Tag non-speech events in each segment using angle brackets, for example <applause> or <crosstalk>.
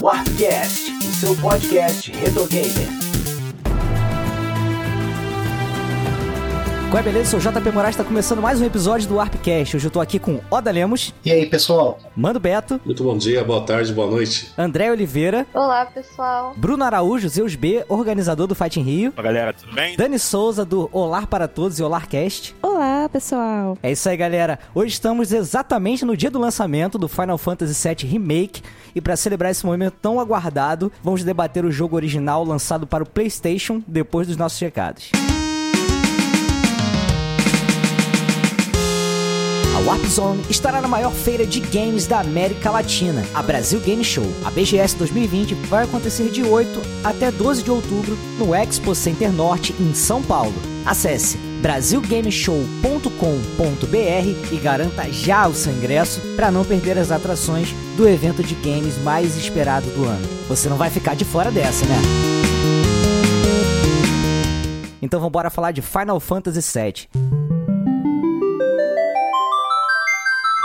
Warpcast, o seu podcast retro gamer. Qual é, beleza? Sou o JP Moraes, está começando mais um episódio do Warpcast. Hoje eu tô aqui com Oda Lemos. E aí, pessoal? Mando Beto. Muito bom dia, boa tarde, boa noite. André Oliveira. Olá, pessoal. Bruno Araújo, Zeus B, organizador do Fight in Rio. Olá, galera, tudo bem? Dani Souza, do Olar para Todos e Olarcast. Olá, pessoal. É isso aí, galera. Hoje estamos exatamente no dia do lançamento do Final Fantasy VII Remake. E para celebrar esse momento tão aguardado, vamos debater o jogo original lançado para o PlayStation depois dos nossos recados. A Warp Zone estará na maior feira de games da América Latina, a Brasil Game Show. A BGS 2020 vai acontecer de 8 até 12 de outubro no Expo Center Norte, em São Paulo. Acesse brasilgameshow.com.br e garanta já o seu ingresso para não perder as atrações do evento de games mais esperado do ano. Você não vai ficar de fora dessa, né? Então vamos embora falar de Final Fantasy VII.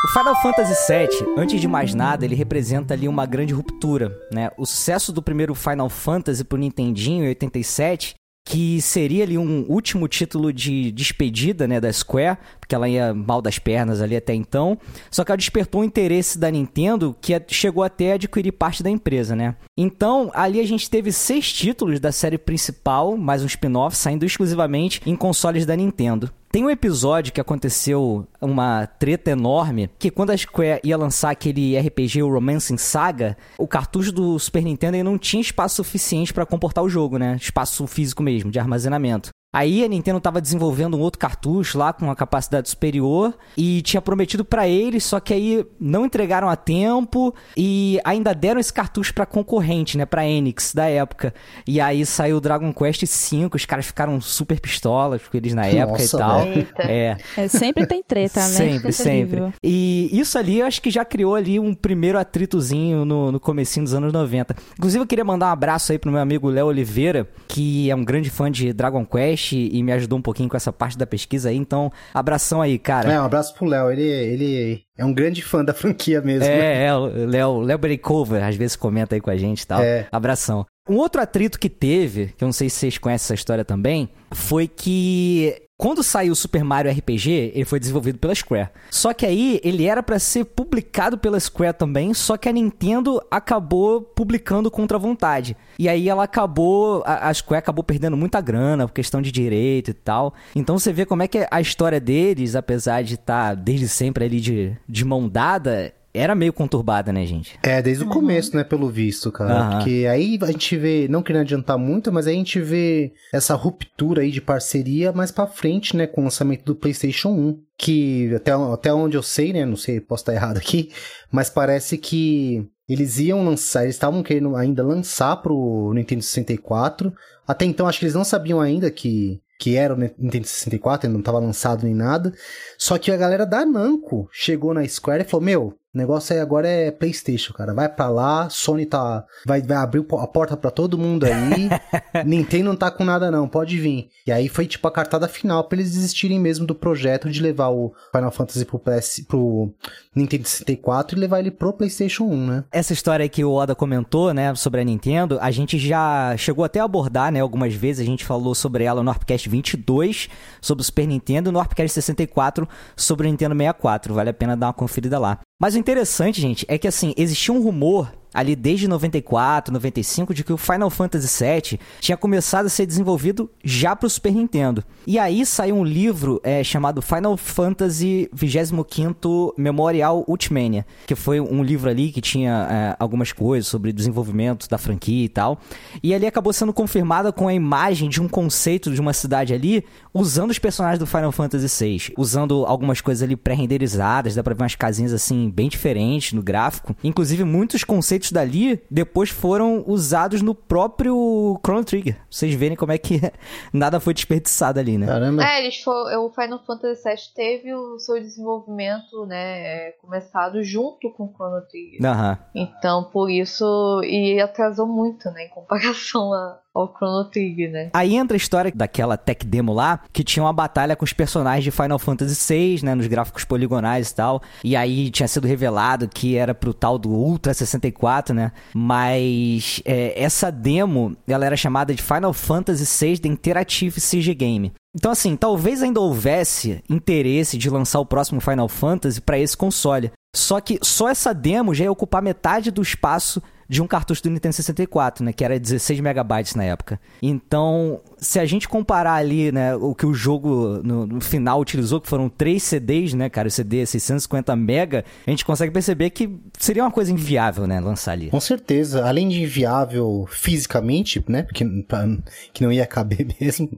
O Final Fantasy VII, antes de mais nada, ele representa ali uma grande ruptura, né? O sucesso do primeiro Final Fantasy pro Nintendinho em 87 que seria ali um último título de despedida, né, da Square, porque ela ia mal das pernas ali até então. Só que ela despertou o interesse da Nintendo, que chegou até a adquirir parte da empresa, né? Então, ali a gente teve seis títulos da série principal, mais um spin-off, saindo exclusivamente em consoles da Nintendo. Tem um episódio que aconteceu uma treta enorme, que quando a Square ia lançar aquele RPG, o Romancing Saga, o cartucho do Super Nintendo não tinha espaço suficiente para comportar o jogo, né? Espaço físico mesmo, de armazenamento. Aí a Nintendo estava desenvolvendo um outro cartucho lá com uma capacidade superior e tinha prometido para eles, só que aí não entregaram a tempo e ainda deram esse cartucho para concorrente, né, para Enix da época. E aí saiu o Dragon Quest V, os caras ficaram super pistolas com eles na época Nossa, e tal. Eita. É. É, sempre tem treta, né? Sempre, sempre. E isso ali, eu acho que já criou ali um primeiro atritozinho no, no comecinho dos anos 90. Inclusive, eu queria mandar um abraço aí pro meu amigo Léo Oliveira, que é um grande fã de Dragon Quest e me ajudou um pouquinho com essa parte da pesquisa aí. Então, abração aí, cara. É, um abraço pro Léo. Ele, ele é um grande fã da franquia mesmo. É, é, o Léo, Léo Breakover, às vezes comenta aí com a gente e tal. É. Abração. Um outro atrito que teve, que eu não sei se vocês conhecem essa história também, foi que quando saiu o Super Mario RPG, ele foi desenvolvido pela Square. Só que aí ele era pra ser publicado pela Square também, só que a Nintendo acabou publicando contra a vontade. E aí ela acabou, a a Square acabou perdendo muita grana por questão de direito e tal. Então você vê como é que a história deles, apesar de estar desde sempre ali de, de mão dada, era meio conturbada, né, gente? É, desde o começo, né, pelo visto, cara. Aham. Porque aí a gente vê, não querendo adiantar muito, mas aí a gente vê essa ruptura aí de parceria mais pra frente, né, com o lançamento do PlayStation 1. Que até, até onde eu sei, né, não sei, posso estar errado aqui, mas parece que eles iam lançar, eles estavam querendo ainda lançar pro Nintendo 64. Até então, acho que eles não sabiam ainda que, que era o Nintendo 64, ainda não estava lançado nem nada. Só que a galera da Namco chegou na Square e falou: Meu, o negócio aí agora é PlayStation, cara. Vai pra lá, Sony tá. Vai, vai abrir a porta pra todo mundo aí. <laughs> Nintendo não tá com nada, não, pode vir. E aí foi tipo a cartada final pra eles desistirem mesmo do projeto de levar o Final Fantasy pro, PS, pro Nintendo 64 e levar ele pro PlayStation 1, né? Essa história aí que o Oda comentou, né, sobre a Nintendo, a gente já chegou até a abordar, né, algumas vezes. A gente falou sobre ela no Warpcast 22, sobre o Super Nintendo, e no Warpcast 64, sobre o Nintendo 64. Vale a pena dar uma conferida lá. Mas o interessante, gente, é que assim, existia um rumor ali desde 94, 95, de que o Final Fantasy VII tinha começado a ser desenvolvido já para o Super Nintendo. E aí saiu um livro é, chamado Final Fantasy 25 Memorial Ultimania, que foi um livro ali que tinha é, algumas coisas sobre desenvolvimento da franquia e tal. E ali acabou sendo confirmada com a imagem de um conceito de uma cidade ali, usando os personagens do Final Fantasy VI, usando algumas coisas ali pré-renderizadas, dá pra ver umas casinhas assim bem diferentes no gráfico. Inclusive, muitos conceitos dali depois foram usados no próprio Chrono Trigger. Pra vocês verem como é que <laughs> nada foi desperdiçado ali, né? Caramba. É, eles foram, o Final Fantasy VII teve o seu desenvolvimento, né, é, começado junto com o Chrono Trigger. Aham. Então, por isso, e atrasou muito, né, em comparação <laughs> a, ao Chrono Trigger, né? Aí entra a história daquela tech demo lá, que tinha uma batalha com os personagens de Final Fantasy VI, né, nos gráficos poligonais e tal. E aí tinha sido revelado que era pro tal do Ultra 64, né? Mas é, essa demo, ela era chamada de Final Fantasy VI The Interactive CG Game. Então, assim, talvez ainda houvesse interesse de lançar o próximo Final Fantasy para esse console. Só que só essa demo já ia ocupar metade do espaço de um cartucho do Nintendo 64, né? Que era 16 megabytes na época. Então, se a gente comparar ali, né, o que o jogo no, no final utilizou, que foram três CDs, né, cara? O CD é 650 mega, a gente consegue perceber que seria uma coisa inviável, né, lançar ali. Com certeza. Além de inviável fisicamente, né? Porque pra- que não ia caber <laughs> mesmo.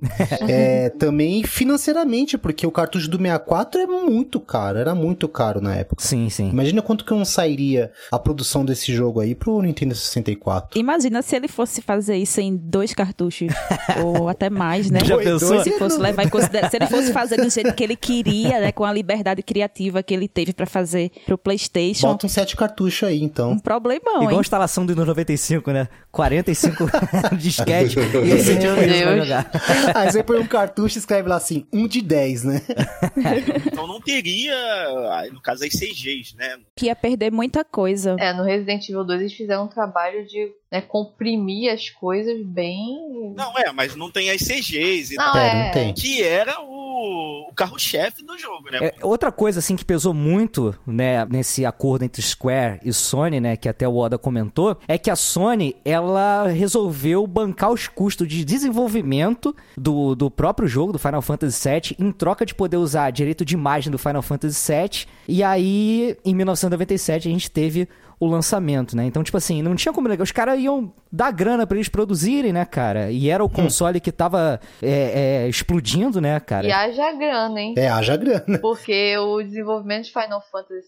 é, também financeiramente, porque o cartucho do 64 é muito caro. Era muito caro na época. Sim, sim. Imagina quanto que não sairia a produção desse jogo aí pro Nintendo 64. Imagina se ele fosse fazer isso em dois cartuchos, <laughs> ou até mais, né? Já pensou? Se fosse levar em consideração, se ele fosse fazer do jeito que ele queria, né, com a liberdade criativa que ele teve pra fazer pro PlayStation, Bota uns sete cartuchos aí, então. um problemão, Igual a hein? instalação do Windows 95, né? 45 disquete e aí Meu isso pra jogar. <laughs> Aí você põe um cartucho e escreve lá assim, um de 10, né? <laughs> Então não teria, no caso, as CGs, né? Que ia perder muita coisa. É, no Resident Evil 2 eles fizeram um trabalho de né, comprimir as coisas bem. Não, é, mas não tem as CGs e Não, tal. É, não tem. Que era o, o carro-chefe do jogo, né? É, outra coisa, assim, que pesou muito, né, nesse acordo entre Square e Sony, né, que até o Oda comentou, é que a Sony, ela resolveu bancar os custos de desenvolvimento do, do próprio jogo, do Final Fantasy VII, em troca de poder usar direito de imagem do Final Fantasy VII. E aí, em 1997, a gente teve o lançamento, né? Então, tipo assim, não tinha como negar. Os caras iam dar grana pra eles produzirem, né, cara? E era o console que tava é, é, explodindo, né, cara? E haja grana, hein? É, haja grana. Porque o desenvolvimento de Final Fantasy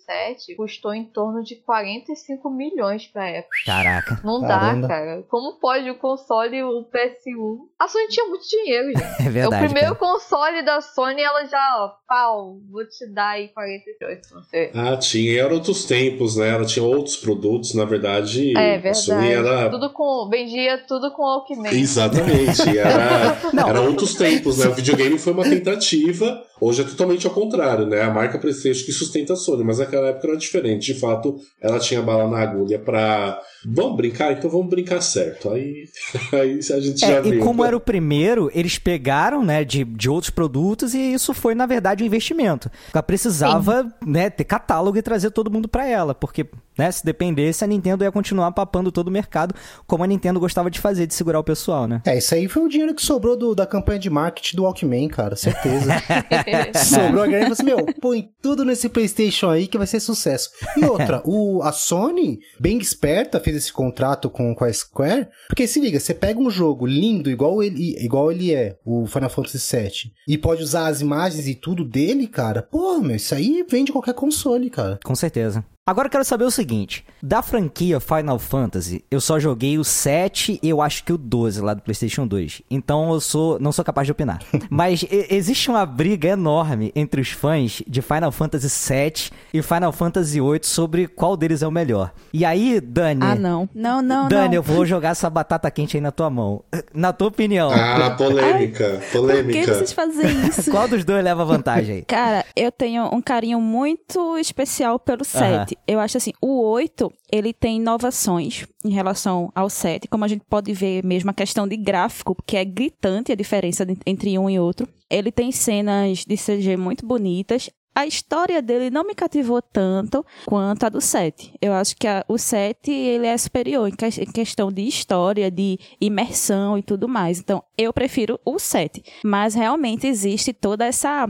VII custou em torno de 45 milhões pra época. Caraca. Não Caramba. dá, cara. Como pode o console, o PS1? A Sony tinha muito dinheiro, gente. <laughs> É É o verdade. primeiro cara. console da Sony, ela já, ó, pau, vou te dar aí 48 pra você. Ah, tinha. E eram outros tempos, né? Ela tinha outros produtos, na verdade. É A Sony verdade. era. Tudo com, vendia tudo com Alckmin. Exatamente. Era, <laughs> Não. era outros tempos, né? O videogame foi uma tentativa. Hoje é totalmente ao contrário, né? A marca PlayStation que sustenta a Sony, mas naquela época era diferente. De fato, ela tinha bala na agulha pra. Vamos brincar? Então vamos brincar certo. Aí, <laughs> aí a gente já É, viu. e como né? era o primeiro, eles pegaram, né, de, de outros produtos e isso foi, na verdade, um investimento. Ela precisava, né, ter catálogo e trazer todo mundo pra ela, porque, né, se dependesse, a Nintendo ia continuar papando todo o mercado, como a Nintendo gostava de fazer, de segurar o pessoal, né? É, isso aí foi o dinheiro que sobrou do- da campanha de marketing do Walkman, cara, certeza. <laughs> <laughs> sobrou a grana e falou assim, meu, põe tudo nesse Playstation aí que vai ser sucesso. E outra, <laughs> o, a Sony, bem esperta, fez esse contrato com, com a Square, porque se liga, você pega um jogo lindo, igual ele, igual ele é, o Final Fantasy VII, e pode usar as imagens e tudo dele, cara, pô, meu, isso aí vende qualquer console, cara. Com certeza. Agora eu quero saber o seguinte: da franquia Final Fantasy, eu só joguei o 7 e eu acho que o 12 lá do PlayStation 2. Então eu sou não sou capaz de opinar. <laughs> Mas existe uma briga enorme entre os fãs de Final Fantasy 7 e Final Fantasy 8 sobre qual deles é o melhor. E aí, Dani, Ah, não. Não, não, Dani, não. eu vou jogar essa batata quente aí na tua mão. Na tua opinião, Ah, polêmica. Por que polêmica. vocês fazem isso? <laughs> qual dos dois leva vantagem aí? Cara, eu tenho um carinho muito especial pelo 7. Eu acho assim, o 8, ele tem inovações em relação ao 7, como a gente pode ver mesmo a questão de gráfico, que é gritante a diferença de- entre um e outro. Ele tem cenas de CG muito bonitas. A história dele não me cativou tanto quanto a do 7. Eu acho que a- o 7 ele é superior em, que- em questão de história, de imersão e tudo mais. Então, eu prefiro o 7. Mas realmente existe toda essa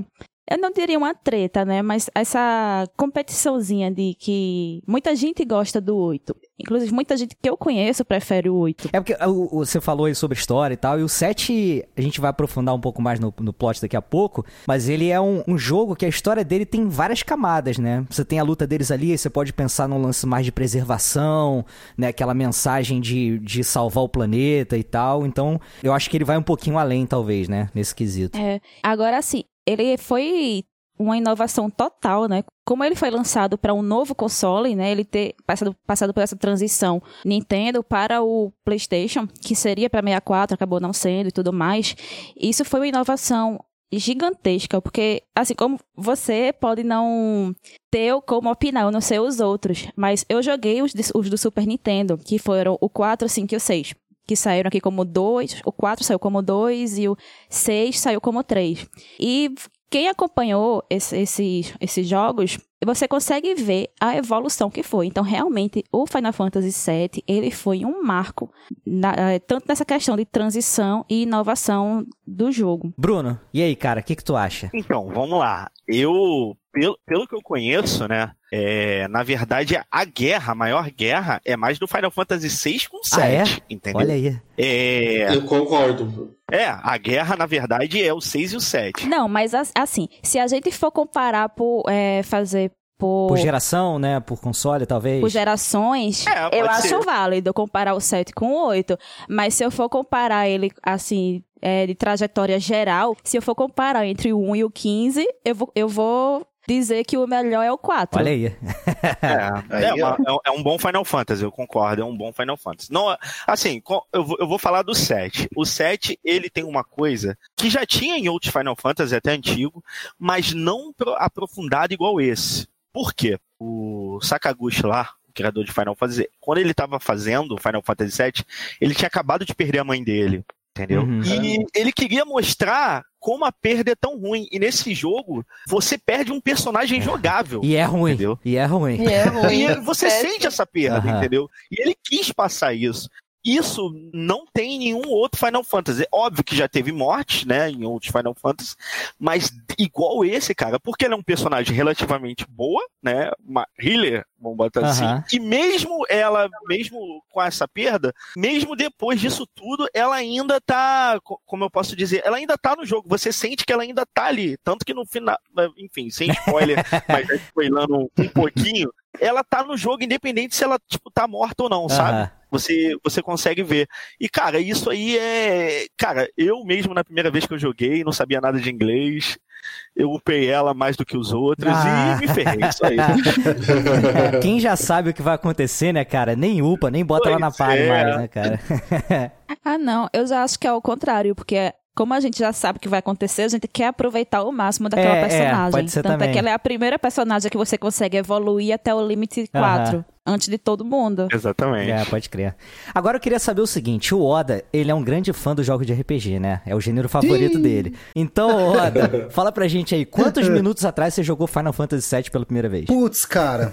eu não diria uma treta, né? Mas essa competiçãozinha de que muita gente gosta do 8. Inclusive, muita gente que eu conheço prefere o 8. É porque o- você falou aí sobre história e tal, e o 7 a gente vai aprofundar um pouco mais no, no plot daqui a pouco, mas ele é um, um jogo que a história dele tem várias camadas, né? Você tem a luta deles ali, você pode pensar num lance mais de preservação, né? Aquela mensagem de, de salvar o planeta e tal, então eu acho que ele vai um pouquinho além, talvez, né? Nesse quesito. É, agora, assim, ele foi uma inovação total, né? Como ele foi lançado para um novo console, né? Ele ter passado, passado por essa transição Nintendo para o PlayStation, que seria para 64, acabou não sendo e tudo mais. Isso foi uma inovação gigantesca, porque assim como você pode não ter como opinar, eu não sei os outros, mas eu joguei os, os do Super Nintendo, que foram o 4, 5 e o 6 que saíram aqui como 2, o 4 saiu como 2 e o 6 saiu como 3. E quem acompanhou esse, esses, esses jogos, você consegue ver a evolução que foi. Então, realmente, o Final Fantasy VII, ele foi um marco, na, eh, tanto nessa questão de transição e inovação do jogo. Bruno, e aí, cara, o que, que tu acha? Então, vamos lá. Eu, pelo, pelo que eu conheço, né, é, na verdade, a guerra, a maior guerra, é mais do Final Fantasy VI com 7, Ah, é? entendeu? Olha aí. É, Eu concordo. é, a guerra, na verdade, é o 6 e o 7. Não, mas as- assim, se a gente for comparar por é, fazer por, Por geração, né? Por console, talvez. por gerações, É, eu ser. acho válido comparar o 7 com o 8. Mas se eu for comparar ele, assim, é, de trajetória geral, se eu for comparar entre o 1 e o 15, eu vou, eu vou dizer que o melhor é o 4. Olha aí. É, Aí, é, uma- é um bom Final Fantasy, eu concordo, é um bom Final Fantasy. Não, assim, eu vou, eu vou falar do 7. O 7, ele tem uma coisa que já tinha em outros Final Fantasy, até antigo, mas não pro- aprofundado igual esse. Por quê? O Sakaguchi lá, o criador de Final Fantasy, quando ele estava fazendo o Final Fantasy 7, ele tinha acabado de perder a mãe dele, entendeu? Uhum. E ele queria mostrar como a perda é tão ruim. E nesse jogo, você perde um personagem jogável. E é ruim. Entendeu? E é ruim. E é <laughs> ruim. E você sente essa perda, Aham. entendeu? E ele quis passar isso. Isso não tem em nenhum outro Final Fantasy. É Óbvio que já teve morte, né, em outros Final Fantasy, mas igual esse, cara, porque ele é um personagem relativamente boa, né, uma healer, vamos botar Aham. assim, e mesmo ela, mesmo com essa perda, mesmo depois disso tudo, ela ainda tá, co- como eu posso dizer, ela ainda tá no jogo, você sente que ela ainda tá ali, tanto que no final, enfim, sem spoiler, <laughs> mas já spoilando um pouquinho, ela tá no jogo independente se ela, tipo, tá morta ou não, sabe? Aham. Você, você consegue ver. E, cara, isso aí é. Cara, eu mesmo, na primeira vez que eu joguei, não sabia nada de inglês. Eu upei ela mais do que os outros Ah. e me ferrei. Isso aí. <laughs> Quem já sabe o que vai acontecer, né, cara? Nem upa, nem bota lá na Pois party é. mais, né, cara? Ah, não, eu já acho que é o contrário, porque como a gente já sabe o que vai acontecer, a gente quer aproveitar o máximo daquela É, é, personagem. pode ser Tanto também. é que ela é a primeira personagem que você consegue evoluir até o limite 4, antes de todo mundo. Exatamente. É, pode crer. Agora eu queria saber o seguinte, o Oda, ele é um grande fã dos jogos de RPG, né? É o gênero favorito dele. Então, Oda, <laughs> fala pra gente aí, quantos minutos atrás você jogou Final Fantasy VII pela primeira vez? Putz, cara.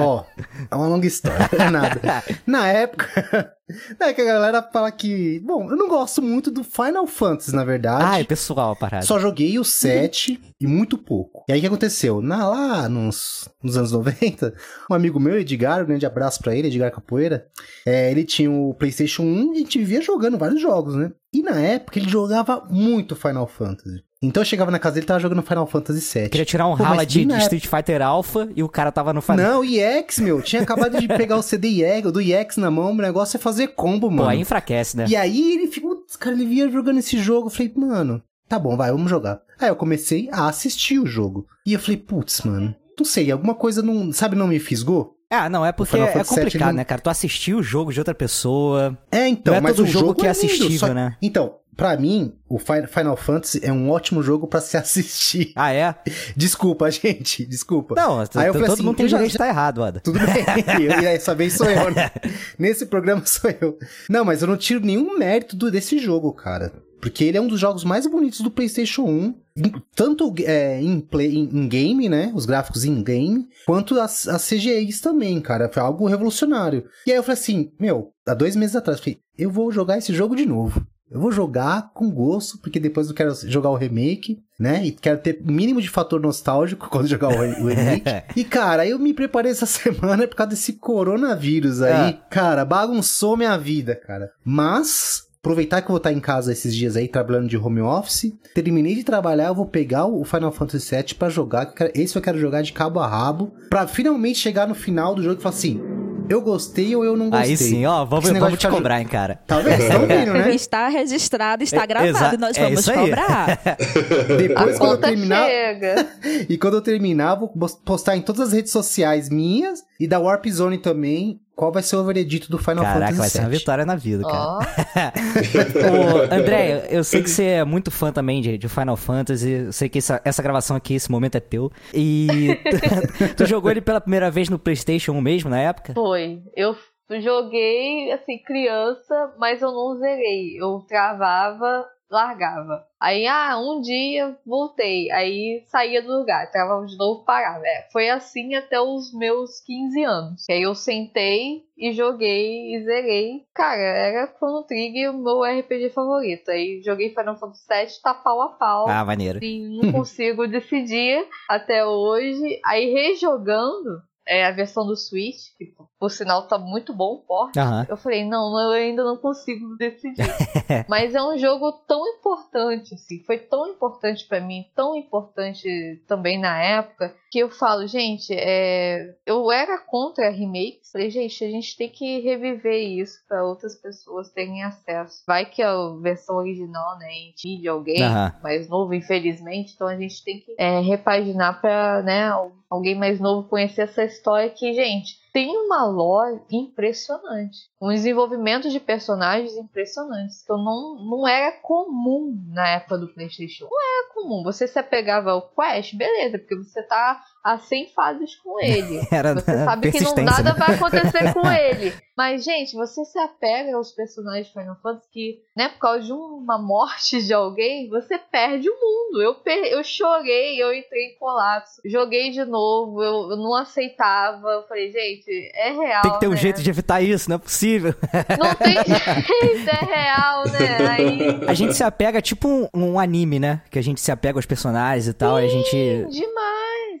Ó, é uma longa história. Não é nada. Na época. <laughs> É que a galera fala que. Bom, eu não gosto muito do Final Fantasy, na verdade. Ah, é pessoal a parada. Só joguei o 7 e muito pouco. E aí o que aconteceu? Na, lá nos, nos anos 90, um amigo meu, Edgar, grande abraço pra ele, Edgar Capoeira, é, ele tinha o PlayStation 1 e a gente vivia jogando vários jogos, né? E na época ele jogava muito Final Fantasy. Então eu chegava na casa dele e tava jogando Final Fantasy 7. Queria tirar um Pô, rala de, de Street Fighter Alpha e o cara tava no Final Não, EX, meu. Tinha acabado de pegar o CD EX, do EX na mão, o negócio é fazer combo, Pô, mano. aí enfraquece, né? E aí ele ficou, cara, ele via jogando esse jogo, eu falei, mano, tá bom, vai, vamos jogar. Aí eu comecei a assistir o jogo. E eu falei, putz, mano, não sei, alguma coisa não, sabe, não me fisgou? Ah, não, é porque é VII complicado, não- né, cara? Tu assistiu o jogo de outra pessoa. É, então, Não é mas todo o jogo jogo que é lindo, assistível, só- né? Então, pra mim, o Fi- Final Fantasy é um ótimo jogo pra se <laughs> assistir. Ah, é? Desculpa, gente, desculpa. Não, Aí eu falei todo assim, mundo tem direito de estar errado, Oda. Tudo bem, <laughs> eu, essa vez sou eu, né? <laughs> Nesse programa sou eu. Não, mas eu não tiro nenhum mérito desse jogo, cara. Porque ele é um dos jogos mais bonitos do PlayStation 1. em- Tanto é, em, play, em, em game, né? Os gráficos em game, quanto as, as CGIs também, cara. Foi algo revolucionário. E aí eu falei assim: meu, há dois meses atrás, eu falei, eu vou jogar esse jogo de novo. Eu vou jogar com gosto, porque depois eu quero jogar o remake, né? E quero ter o mínimo de fator nostálgico <laughs> quando jogar o, re- o remake. <laughs> e, cara, eu me preparei essa <laughs> semana por causa desse coronavírus aí. Cara, bagunçou minha vida, cara. Mas, aproveitar que eu vou estar em casa esses dias aí, trabalhando de home office. Terminei de trabalhar, eu vou pegar o Final Fantasy VII pra jogar. Esse eu quero jogar de cabo a rabo. Pra finalmente chegar no final do jogo e falar assim... eu gostei ou eu não gostei. Aí sim, ó, vamos, vamos de te ficar- cobrar, hein, cara. Tá vendo? Tá <laughs> ouvindo, né? Está registrado, está É, gravado. exa- Nós é vamos isso aí. cobrar. <laughs> Depois, A quando eu terminar. chega. <laughs> E quando eu terminar, vou postar em todas as redes sociais minhas e da Warp Zone também qual vai ser o veredito do Final Caraca, Fantasy vai ser uma vitória na vida, cara. Ó, <laughs> Ô, André, eu sei que você é muito fã também de, de Final Fantasy. Eu sei que essa, essa gravação aqui, esse momento é teu. E <laughs> tu jogou ele pela primeira vez no PlayStation 1 mesmo, na época? foi. Eu joguei, assim, criança, mas eu não zerei. Eu travava, largava. Aí, ah, um dia voltei. Aí saía do lugar, travava de novo, parava. É, foi assim até os meus 15 anos. E aí eu sentei e joguei e zerei. Cara, era Chrono Trigger o meu RPG favorito. Aí joguei Final Fantasy VII, tá pau a pau. Ah, maneiro. Assim, não <laughs> consigo decidir até hoje. Aí rejogando é, a versão do Switch, que por sinal tá muito bom o porte. Aham. Eu falei, não, eu ainda não consigo decidir. <laughs> Mas é um jogo tão importante, assim, foi tão importante pra mim, tão importante também na época, que eu falo, gente, é, eu era contra remakes. Falei, gente, a gente tem que reviver isso pra outras pessoas terem acesso. Vai que a versão original, né, impede alguém Aham. mais novo, infelizmente, então a gente tem que é, repaginar pra, né, alguém mais novo conhecer essa história que, gente, tem uma lore impressionante. Um desenvolvimento de personagens impressionantes. Que eu não, não era comum na época do PlayStation. Não era comum. Você se apegava ao Quest, beleza, porque você tá a 100 fases com ele. <laughs> Era Você sabe que não, nada né? vai acontecer com <laughs> ele. Mas, gente, você se apega aos personagens de Final Fantasy que, né, por causa de uma morte de alguém, você perde o mundo. Eu, eu chorei, eu entrei em colapso. Joguei de novo, eu, eu não aceitava. Eu falei, gente, é real. Tem que ter um né? jeito de evitar isso, não é possível. Não tem <laughs> jeito, é real, né? Aí. A gente se apega tipo um, um anime, né? Que a gente se apega aos personagens e tal, e a gente. Demais!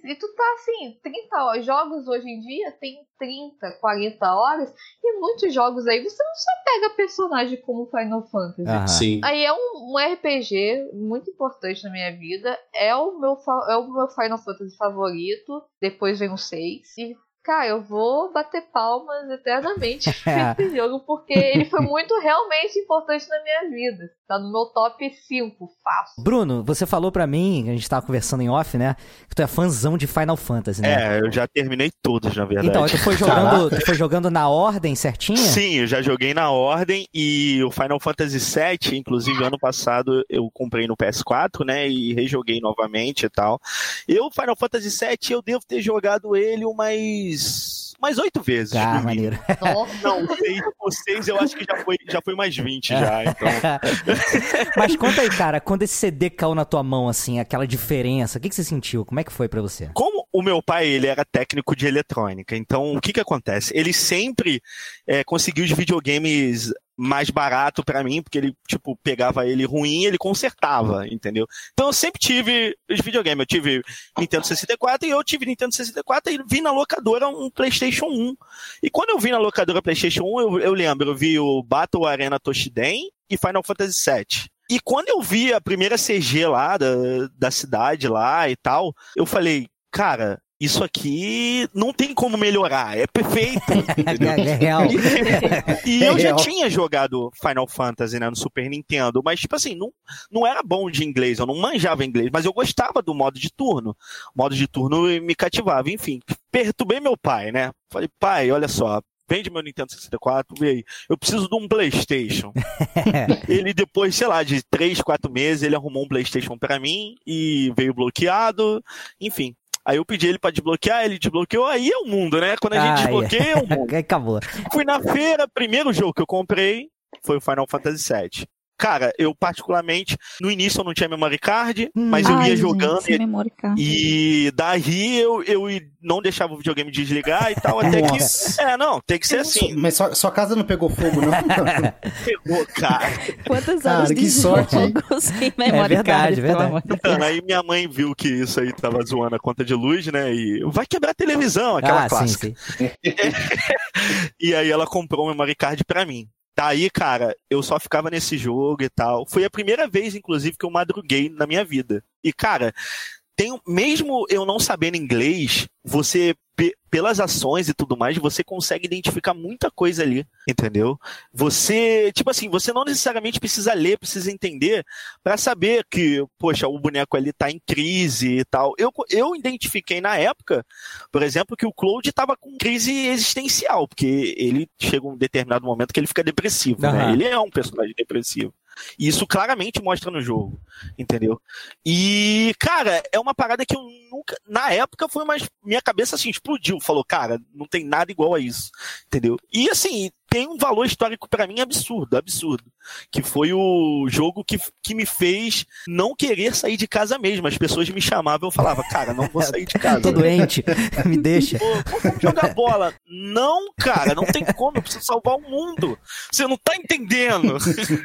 E tu tá assim, 30 horas. Jogos hoje em dia tem 30, 40 horas. E muitos jogos aí você não se apega a personagem como Final Fantasy. Aham. Sim. Aí é um, um RPG muito importante na minha vida. É o meu, é o meu Final Fantasy favorito. Depois vem o 6. E, cara, eu vou bater palmas eternamente <laughs> pra esse jogo, porque ele foi muito realmente importante na minha vida. Tá no meu top 5, fácil. Bruno, você falou pra mim, a gente tava conversando em off, né? Que tu é fãzão de Final Fantasy, né? É, eu já terminei todos, na verdade. Então, tu foi jogando, tu foi jogando na ordem certinha? Sim, eu já joguei na ordem e o Final Fantasy VII, inclusive ano passado eu comprei no PS4, né, e rejoguei novamente e tal. Eu, Final Fantasy VII, eu devo ter jogado ele umas umas oito vezes. Ah, mínimo. maneiro. Não, seis, seis eu acho que já foi, já foi mais 20 já, então... <laughs> Mas conta aí, cara, quando esse CD caiu na tua mão, assim, aquela diferença, o que, que você sentiu? Como é que foi pra você? Como o meu pai ele era técnico de eletrônica, então o que que acontece? Ele sempre é, conseguiu os videogames mais barato pra mim, porque ele tipo pegava ele ruim, ele consertava, entendeu? Então eu sempre tive os videogames, eu tive Nintendo 64 e eu tive Nintendo 64 e vi na locadora um PlayStation 1. E quando eu vi na locadora PlayStation 1, eu, eu lembro, eu vi o Battle Arena Toshiden e Final Fantasy VII. E quando eu vi a primeira CG lá da, da cidade lá e tal, eu falei, cara, isso aqui não tem como melhorar, é perfeito. <laughs> entendeu? É real. E eu já Real. tinha jogado Final Fantasy né, no Super Nintendo, mas, tipo assim, não, não era bom de inglês, eu não manjava inglês, mas eu gostava do modo de turno. O modo de turno me cativava, enfim. Perturbei meu pai, né? Falei, pai, olha só. Vende meu Nintendo 64, vê aí. Eu preciso de um PlayStation. <laughs> ele, depois, sei lá, de 3, 4 meses, ele arrumou um PlayStation pra mim e veio bloqueado. Enfim. Aí eu pedi ele pra desbloquear, ele desbloqueou, aí é o mundo, né? Quando a gente desbloqueia, é o <laughs> mundo. Aí Acabou. Fui na feira, primeiro jogo que eu comprei foi o Final Fantasy VII. Cara, eu particularmente, no início eu não tinha memory card, mas eu Ai, ia gente, jogando sem memory card. e daí eu, eu não deixava o videogame desligar e tal, até Nossa. que. É, não, tem que ser assim. Mas sua, sua casa não pegou fogo, não? <laughs> Pegou, cara. Quantos Cara, anos de que sorte, hein? jogo <laughs> sem memory verdade, card, verdade. pelo amor de Deus. Então, aí minha mãe viu que isso aí tava zoando a conta de luz, né? E vai quebrar a televisão, aquela ah, clássica. sim, sim. <laughs> E aí ela comprou um memory card pra mim. Daí, cara, eu só ficava nesse jogo e tal. Foi a primeira vez, inclusive, que eu madruguei na minha vida. E, cara, tem, mesmo eu não sabendo inglês, você pe- pelas ações e tudo mais, você consegue identificar muita coisa ali, entendeu? Você, tipo assim, você não necessariamente precisa ler, precisa entender para saber que, poxa, o boneco ali tá em crise e tal. Eu, eu identifiquei na época, por exemplo, que o Claude estava com crise existencial, porque ele chega um determinado momento que ele fica depressivo, né? Aham. Ele é um personagem depressivo. E isso claramente mostra no jogo, entendeu? E, cara, é uma parada que eu nunca. Na época foi mais. Minha cabeça assim explodiu. Falou, cara, não tem nada igual a isso, entendeu? E assim, tem um valor histórico pra mim absurdo, absurdo. Que foi o jogo que, que me fez não querer sair de casa mesmo. As pessoas me chamavam e eu falava, cara, não vou sair de <laughs> casa. Tô doente, <laughs> me deixa. Pô, pô, vamos jogar bola. Não, cara, não tem como, eu preciso salvar o mundo. Você não tá entendendo.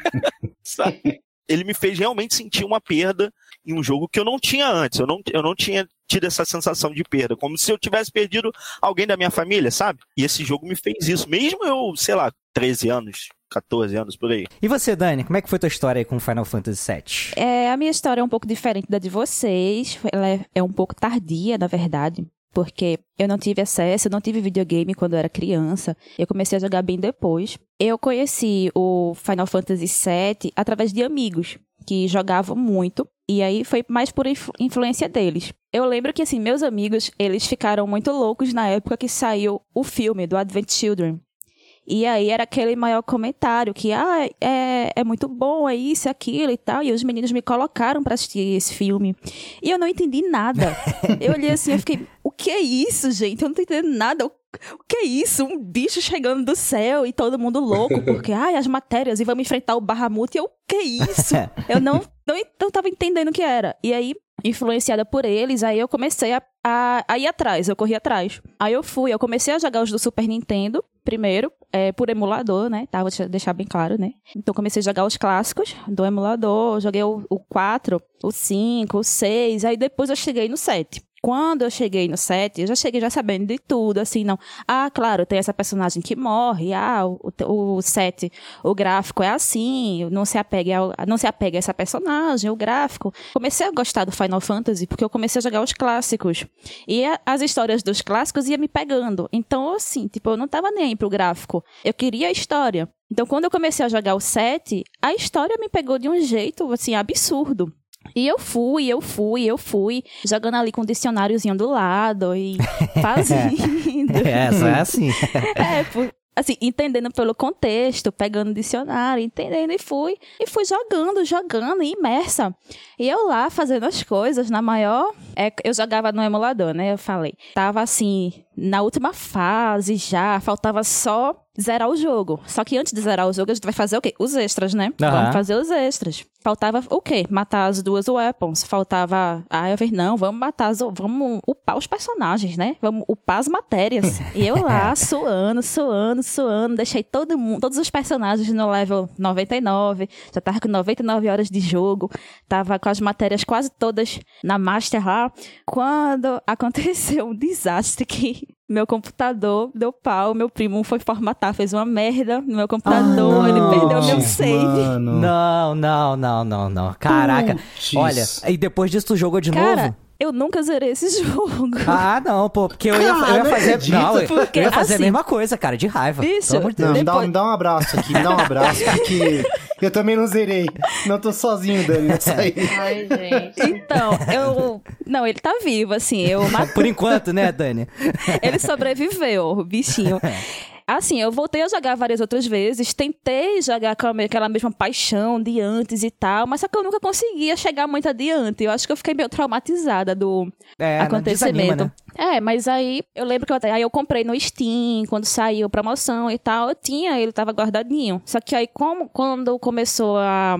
<laughs> Sabe? Ele me fez realmente sentir uma perda em um jogo que eu não tinha antes. Eu não, eu não tinha tido essa sensação de perda. Como se eu tivesse perdido alguém da minha família, sabe? E esse jogo me fez isso. Mesmo eu, sei lá, 13 anos, 14 anos por aí. E você, Dani, como é que foi tua história aí com Final Fantasy VII? É, a minha história é um pouco diferente da de vocês. Ela é, é um pouco tardia, na verdade. Porque eu não tive acesso, eu não tive videogame quando eu era criança. Eu comecei a jogar bem depois. Eu conheci o Final Fantasy VII através de amigos que jogavam muito. E aí foi mais por influ- influência deles. Eu lembro que, assim, meus amigos, eles ficaram muito loucos na época que saiu o filme do Advent Children. E aí era aquele maior comentário que, ah, é, é muito bom, é isso, é aquilo e tal. E os meninos me colocaram pra assistir esse filme. E eu não entendi nada. <laughs> Eu olhei assim, eu fiquei, o que é isso, gente? Eu não tô entendendo nada. O o que é isso? Um bicho chegando do céu e todo mundo louco, porque, <laughs> ai, as matérias, e vamos enfrentar o Bahamut. E eu, o que é isso? <laughs> Eu não, não, não tava entendendo o que era. E aí, influenciada por eles, aí eu comecei a, a, a ir atrás, eu corri atrás. Aí eu fui, eu comecei a jogar os do Super Nintendo, primeiro, é, por emulador, né? Tá, vou te deixar bem claro, né? Então comecei a jogar os clássicos do emulador, joguei o, o 4, o 5, o 6, aí depois eu cheguei no 7. Quando eu cheguei no 7, eu já cheguei já sabendo de tudo, assim, não. Ah, claro, tem essa personagem que morre, ah, o, o 7, o gráfico é assim, não se apega ao, não se apega a essa personagem, o gráfico. Comecei a gostar do Final Fantasy porque eu comecei a jogar os clássicos. E a- as histórias dos clássicos iam me pegando. Então, assim, tipo, eu não tava nem aí pro gráfico. Eu queria a história. Então, quando eu comecei a jogar o 7, a história me pegou de um jeito, assim, absurdo. E eu fui, eu fui, eu fui, jogando ali com o dicionáriozinho do lado e <laughs> fazendo. É, só é assim. <laughs> É, por- assim, entendendo pelo contexto, pegando o dicionário, entendendo e fui. E fui jogando, jogando, imersa. E eu lá fazendo as coisas na maior. É, eu jogava no emulador, né? Eu falei. Tava assim, na última fase já, faltava só zerar o jogo. Só que antes de zerar o jogo, a gente vai fazer o quê? Os extras, né? Aham. Vamos fazer os extras. Faltava o quê? Matar as duas weapons. Faltava. Ah, eu falei, não, vamos matar as. Vamos upar os personagens, né? Vamos upar as matérias. e eu lá, <laughs> suando, suando, suando. Deixei todo mundo, todos os personagens no level 99. Já tava com 99 horas de jogo. Tava com as matérias quase todas na Master lá. Quando <laughs> aconteceu um desastre que. Meu computador deu pau, meu primo foi formatar, fez uma merda no meu computador, Ah, ele perdeu meu save. mano. Não, não, não, não, não. Caraca. Putz. Olha, e depois disso tu jogou de Cara, novo? Eu nunca zerei esse <laughs> jogo. Ah, não, pô, porque eu ia, eu ia não fazer. acredito. Não, eu, Porque, eu ia fazer a assim, mesma coisa, cara, de raiva. Bicho, Pelo amor de Não, Deus. me, dá, me dá um abraço aqui, me dá um abraço, porque eu também não zerei. Não tô sozinho, Dani, nessa aí. Ai, gente. Então, eu. Não, ele tá vivo, assim. Eu. <laughs> Por enquanto, né, Dani? Ele sobreviveu, o bichinho. <laughs> Assim, eu voltei a jogar várias outras vezes, tentei jogar com aquela mesma paixão de antes e tal, mas só que eu nunca conseguia chegar muito adiante. Eu acho que eu fiquei meio traumatizada do É, desanima, acontecimento. né? É, mas aí eu lembro que eu, até- aí eu comprei no Steam, quando saiu promoção e tal, eu tinha, ele tava guardadinho. Só que aí como, quando começou a,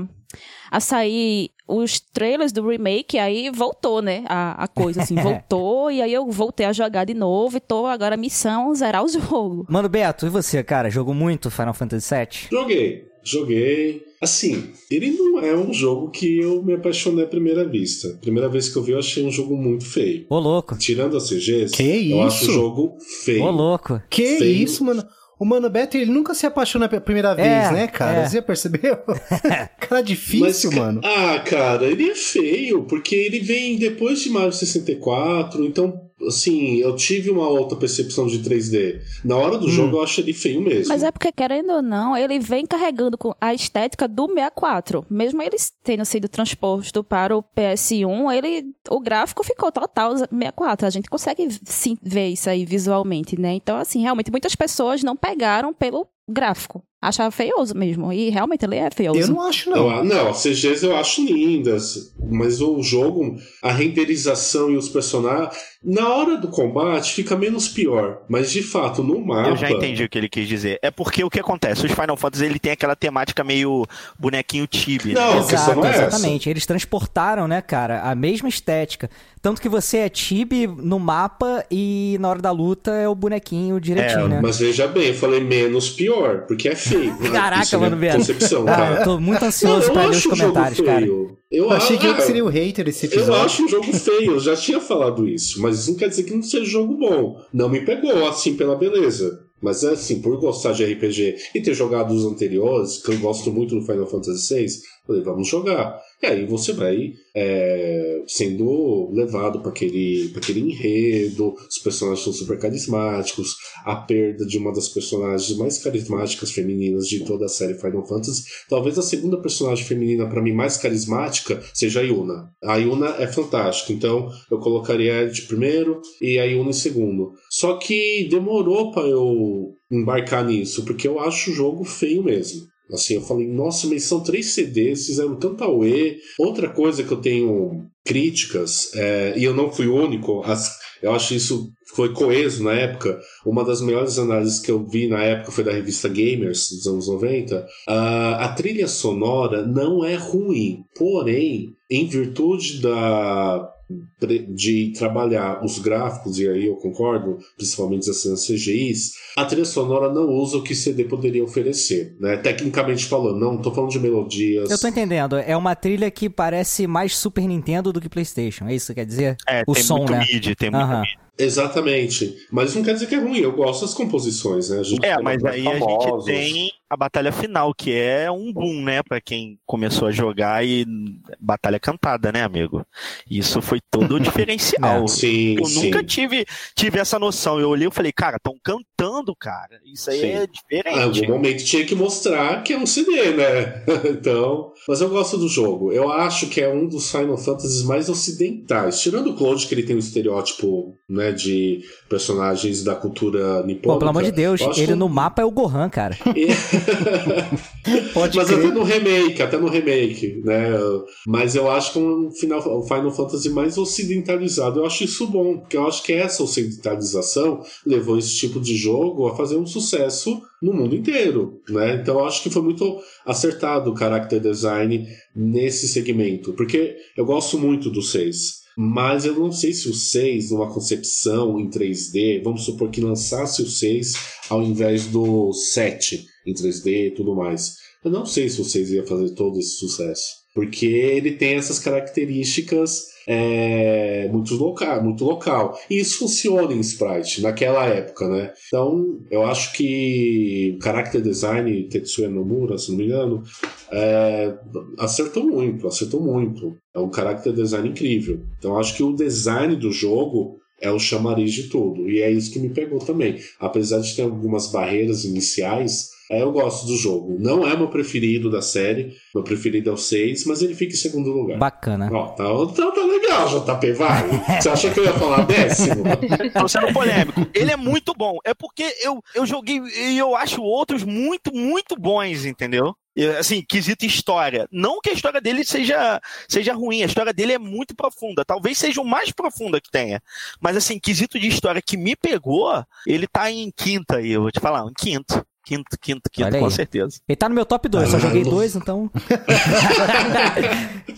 a sair os trailers do remake, aí voltou, né, a, a coisa, assim, <laughs> voltou, e aí eu voltei a jogar de novo e tô agora a missão zerar o <laughs> jogo. Mano, Beto, e você, cara? Jogou muito Final Fantasy VII? Joguei, joguei. Assim, ele não é um jogo que eu me apaixonei à primeira vista. Primeira vez que eu vi, eu achei um jogo muito feio. Ô, louco. Tirando as CGs, Que eu acho isso? o jogo feio. Ô, louco. Que Feio. isso, mano? O Mano Beto, ele nunca se apaixona pela primeira vez, É, né, cara? é. Você já percebeu? <laughs> cara difícil, Mas, mano. Ah, cara, ele é feio, porque ele vem depois de Mario 64, então assim, eu tive uma outra percepção de 3D. Na hora do Hum. jogo eu acho ele feio mesmo. Mas é porque, querendo ou não, ele vem carregando com a estética do 64. Mesmo eles tendo sido transposto para o PS1, ele, o gráfico ficou total 64. A gente consegue sim ver isso aí visualmente, né? Então, assim, realmente, muitas pessoas não pegaram pelo gráfico. Achavam feioso mesmo. E realmente ele é feioso. Eu não acho, não. não, as CGs eu acho lindas, mas o jogo, a renderização e os personagens, na hora do combate fica menos pior, mas de fato no mapa. Eu já entendi o que ele quis dizer. É porque o que acontece? Os Final Fantasy ele tem aquela temática meio bonequinho tibi, né? Não, Exato, não é essa. exatamente. Eles transportaram, né, cara, a mesma estética. Tanto que você é Tibi no mapa e na hora da luta é o bonequinho direitinho, É, né? Mas veja bem, eu falei menos pior, porque é feio. Caraca, Isso é mano, velho. concepção, Ah, cara. eu tô muito ansioso eu pra ler os o comentários, cara. Eu, Eu achei que eu ah, que seria o hater esse Eu episódio. acho um jogo feio, eu já tinha falado isso, mas isso não quer dizer que não seja jogo bom. Não me pegou assim pela beleza. Mas é assim, por gostar de RPG e ter jogado os anteriores, que eu gosto muito do Final Fantasy VI, vamos jogar. E aí você vai é, sendo levado para aquele, aquele enredo, os personagens são super carismáticos, a perda de uma das personagens mais carismáticas femininas de toda a série Final Fantasy. Talvez a segunda personagem feminina para mim mais carismática seja a Yuna. A Yuna é fantástica, então eu colocaria ela de primeiro e a Yuna em segundo. Só que demorou para eu embarcar nisso, porque eu acho o jogo feio mesmo. Assim, eu falei, nossa, mas são três CDs, fizeram tanta UE. Outra coisa que eu tenho críticas, é, e eu não fui o único, as- eu acho isso foi coeso na época. Uma das melhores análises que eu vi na época foi da revista Gamers, dos anos 90. Ah, a trilha sonora não é ruim, porém, em virtude da de trabalhar os gráficos, e aí eu concordo, principalmente as cenas CGIs, a trilha sonora não usa o que CD poderia oferecer, né? Tecnicamente falando, não tô falando de melodias. Eu tô entendendo. É uma trilha que parece mais Super Nintendo do que PlayStation. É isso que quer dizer? É, o tem som, muito né? MIDI, tem muito Aham. MIDI. Exatamente. Mas não quer dizer que é ruim, eu gosto das composições, né? A gente É, mas aí a gente famosos. tem a batalha final, que é um boom, né? Pra quem começou a jogar e batalha cantada, né, amigo? Isso foi todo o <laughs> diferencial. Sim, Eu sim. nunca tive, tive essa noção. Eu olhei e falei, cara, estão cantando, cara. Isso aí Sim. é Ah, Em diferente. algum momento tinha que mostrar que é um CD, né? <laughs> então. Mas eu gosto do jogo. Eu acho que é um dos Final Fantasies mais ocidentais. Tirando o Cloud, que ele tem um estereótipo, né, de personagens da cultura nipônica. Pô, pelo amor de Deus, ele no mapa é o Gohan, cara. <laughs> Pode Mas crer. até no remake, até no remake, né? Mas eu acho que é um final, o Final Fantasy mais ocidentalizado. Eu acho isso bom, porque eu acho que essa ocidentalização levou esse tipo de jogo a fazer um sucesso no mundo inteiro, né? Então eu acho que foi muito acertado o character design nesse segmento, porque eu gosto muito do 6. Mas eu não sei se o 6, numa concepção em 3D, vamos supor que lançasse o 6 ao invés do 7 em 3D e tudo mais. Eu não sei se o 6 ia fazer todo esse sucesso. Porque ele tem essas características é, muito, local, muito local. E isso funciona em Sprite, naquela época, né? Então, eu acho que o character design, Tetsuya Nomura, se não me engano, é, acertou muito, acertou muito. É um character design incrível. Então, acho que o design do jogo é o chamariz de tudo. E é isso que me pegou também. Apesar de ter algumas barreiras iniciais, eu gosto do jogo. Não é meu preferido da série. Meu preferido é o 6, mas ele fica em segundo lugar. Bacana. Ó, tá, tá, tá legal, JP, vai. <laughs> Você achou que eu ia falar décimo? Tô sendo polêmico. Ele é muito bom. É porque eu, eu joguei e eu acho outros muito, muito bons, entendeu? Assim, quesito história. Não que a história dele seja, seja ruim, a história dele é muito profunda. Talvez seja o mais profunda que tenha. Mas, assim, quesito de história que me pegou, ele tá em quinta aí, eu vou te falar, em quinto. Quinto, quinto, quinto, Olha com aí. certeza. Ele tá no meu top 2, só joguei dois, então. <laughs>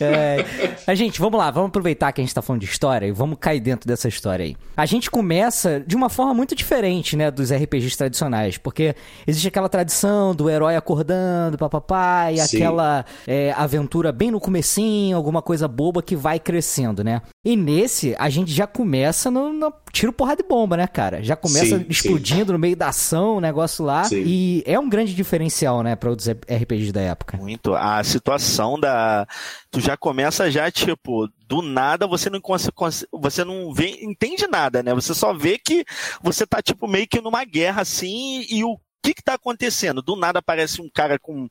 é, a gente, vamos lá, vamos aproveitar que a gente tá falando de história e vamos cair dentro dessa história aí. A gente começa de uma forma muito diferente, né, dos RPGs tradicionais, porque existe aquela tradição do herói acordando, papapá, e Sim. aquela é, aventura bem no comecinho, alguma coisa boba que vai crescendo, né? E nesse, a gente já começa no, no tiro porra de bomba, né, cara? Já começa Sim, explodindo no meio da ação, o negócio lá. Sim. E é um grande diferencial, né, pra outros RPGs da época. Muito. A situação da. Tu já começa já, tipo, do nada você não cons- cons- você não vê, entende nada, né? Você só vê que você tá, tipo, meio que numa guerra assim, e o que que tá acontecendo? Do nada aparece um cara com,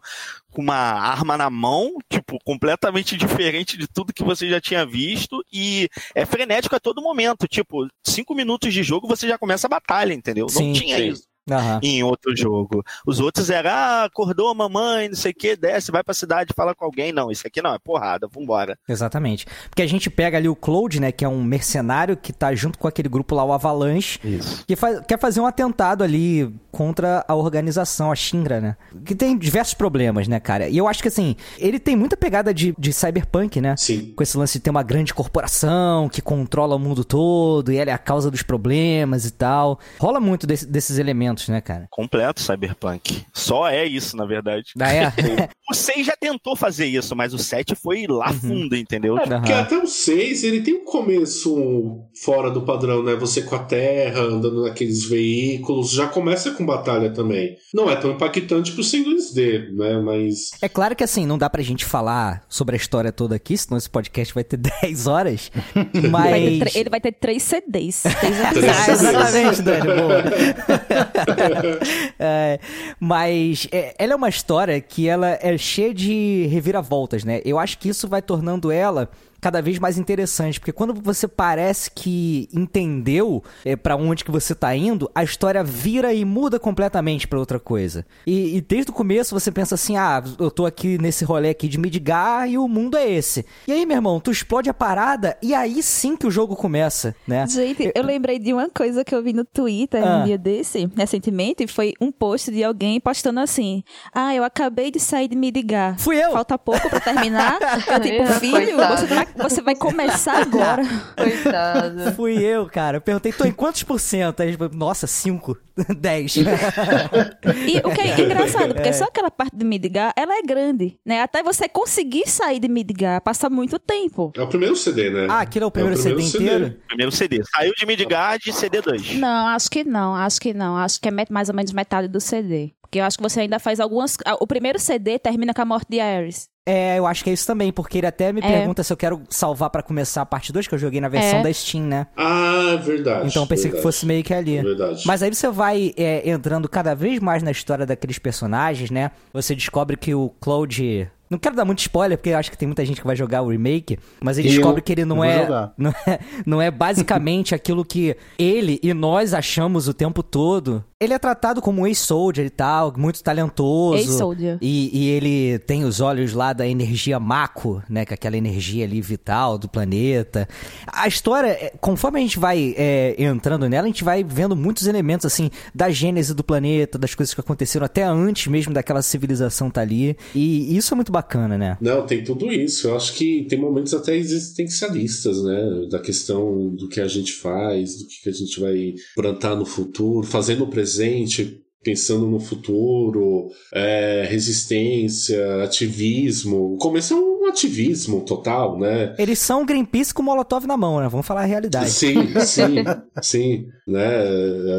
com uma arma na mão, tipo, completamente diferente de tudo que você já tinha visto, e é frenético a todo momento. Tipo, cinco minutos de jogo você já começa a batalha, entendeu? Sim. não tinha Sim. isso Aham. em outro jogo. Os outros eram, ah, acordou a mamãe, não sei o que, desce, vai pra cidade, fala com alguém. Não, isso aqui não, é porrada, vambora. Exatamente. Porque a gente pega ali o Cloud, né, que é um mercenário que tá junto com aquele grupo lá, o Avalanche, Isso. que faz- quer fazer um atentado ali contra a organização, a Shinra, né? Que tem diversos problemas, né, cara? E eu acho que, assim, ele tem muita pegada de, de cyberpunk, né? Sim. Com esse lance de ter uma grande corporação que controla o mundo todo e ela é a causa dos problemas e tal. Rola muito desse- desses elementos, né, cara? Completo cyberpunk. Só é isso, na verdade. Da é. <laughs> O 6 já tentou fazer isso, mas o 7 foi lá fundo, entendeu? É, porque Aham. até o 6 ele tem um começo fora do padrão, né? Você com a terra, andando naqueles veículos, já começa com batalha também. Não é tão impactante pro sem 2D, né? Mas. É claro que assim, não dá pra gente falar sobre a história toda aqui, senão esse podcast vai ter <laughs> 10 horas. Vai ter Mas. tre- ele vai ter três CDs. Três <laughs> Três Ah, episódios. exatamente, Dani, boa. <laughs> É, mas é, ela é uma história que ela é cheia de reviravoltas, né? Eu acho que isso vai tornando ela cada vez mais interessante, porque quando você parece que entendeu é, para onde que você tá indo, a história vira e muda completamente pra outra coisa. E, e desde o começo você pensa assim, ah, eu tô aqui nesse rolê aqui de Midgar e o mundo é esse. E aí, meu irmão, tu explode a parada e aí sim que o jogo começa, né? Gente, eu lembrei de uma coisa que eu vi no Twitter Ah. um dia desse, recentemente, foi um post de alguém postando assim: Ah, eu acabei de sair de Midgar. Fui eu! Falta pouco pra terminar. <laughs> Eu, tipo, filho, você vai, você vai começar <laughs> agora. Coitado. <laughs> Fui eu, cara. Eu perguntei, tô em quantos por cento? Aí, nossa, 5, 10. <laughs> E o que é engraçado, porque só aquela parte de Midgar, ela é grande, né? Até você conseguir sair de Midgar, passa muito tempo. É o primeiro CD, né? ah, aquilo é o primeiro, CD inteiro? Primeiro CD. Saiu de Midgard, CD 2. Não, acho que não, acho que não. Acho que é mais ou menos metade do CD. Porque eu acho que você ainda faz algumas. O primeiro CD termina com a morte de Ares. É, eu acho que é isso também, porque ele até me É. pergunta se eu quero salvar pra começar a parte 2, que eu joguei na versão É. da Steam, né? Ah, verdade. Então eu pensei que verdade, fosse meio que ali. Verdade. Mas aí você vai é, entrando cada vez mais na história daqueles personagens, né? Você descobre que o Cloud. Não quero dar muito spoiler, porque eu acho que tem muita gente que vai jogar o remake, mas ele Eu- descobre que ele não é, <laughs> não é. Não é basicamente <laughs> aquilo que ele e nós achamos o tempo todo. Ele é tratado como um ex-soldier e tal, muito talentoso. Ex-soldier. E, e ele tem os olhos lá da energia Mako, né? Com aquela energia ali vital do planeta. A história, é, conforme a gente vai é, entrando nela, a gente vai vendo muitos elementos, assim, da gênese do planeta, das coisas que aconteceram até antes mesmo daquela civilização tá ali. E isso é muito bacana, né? Não, tem tudo isso. Eu acho que tem momentos até existencialistas, né? Da questão do que a gente faz, do que a gente vai plantar no futuro, fazer no presente, pensando no futuro, é, resistência, ativismo. O começo é um ativismo total, né? Eles são Greenpeace com Molotov na mão, né? Vamos falar a realidade. Sim, sim, <laughs> sim, né?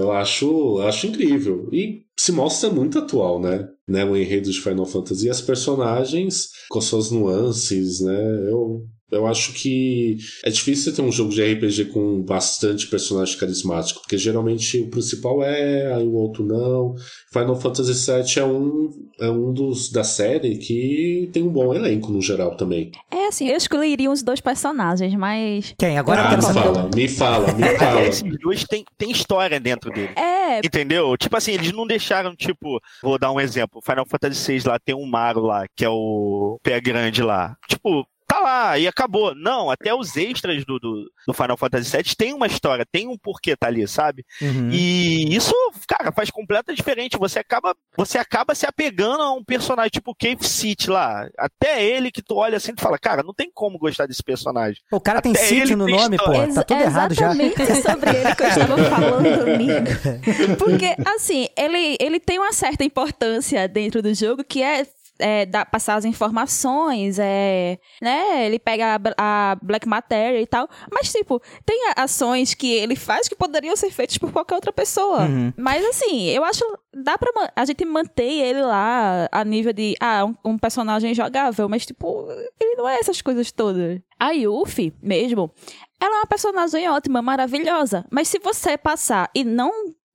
Eu acho, acho incrível e se mostra muito atual, né? Né? O enredo de Final Fantasy e as personagens com suas nuances, né? Eu eu acho que é difícil ter um jogo de RPG com bastante personagem carismático, porque geralmente o principal é, aí o outro não. Final Fantasy VII é um, é um dos da série que tem um bom elenco no geral também. É assim, eu escolheria os dois personagens, mas. Quem? Agora eu ah, quero me saber. fala, me fala, me <laughs> fala. Esses dois tem, tem história dentro dele. É, Entendeu? Tipo assim, eles não deixaram, tipo, vou dar um exemplo. Final Fantasy VI lá tem um Mago lá, que é o pé grande lá. Tipo, tá lá e acabou. Não, até os extras do, do, do Final Fantasy VII tem uma história, tem um porquê tá ali, sabe? Uhum. E isso, cara, faz completa diferente. Você acaba, você acaba se apegando a um personagem tipo Cave City lá. Até ele que tu olha assim e fala, cara, não tem como gostar desse personagem. O cara tem Até sítio ele no tem nome, pô. história. Tá tudo errado já. Exatamente sobre ele que eu estava <laughs> falando, amigo. <laughs> Porque, assim, ele, ele tem uma certa importância dentro do jogo que é é, dar, passar as informações, é, né? Ele pega a, a, Black Matter e tal. Mas, tipo, tem ações que ele faz que poderiam ser feitas por qualquer outra pessoa. Uhum. Mas, assim, eu acho. Dá pra a gente manter ele lá a nível de. Ah, um, um personagem jogável. Mas, tipo, ele não é essas coisas todas. A Yuffie, mesmo, ela é uma personagem ótima, maravilhosa. Mas se você passar e não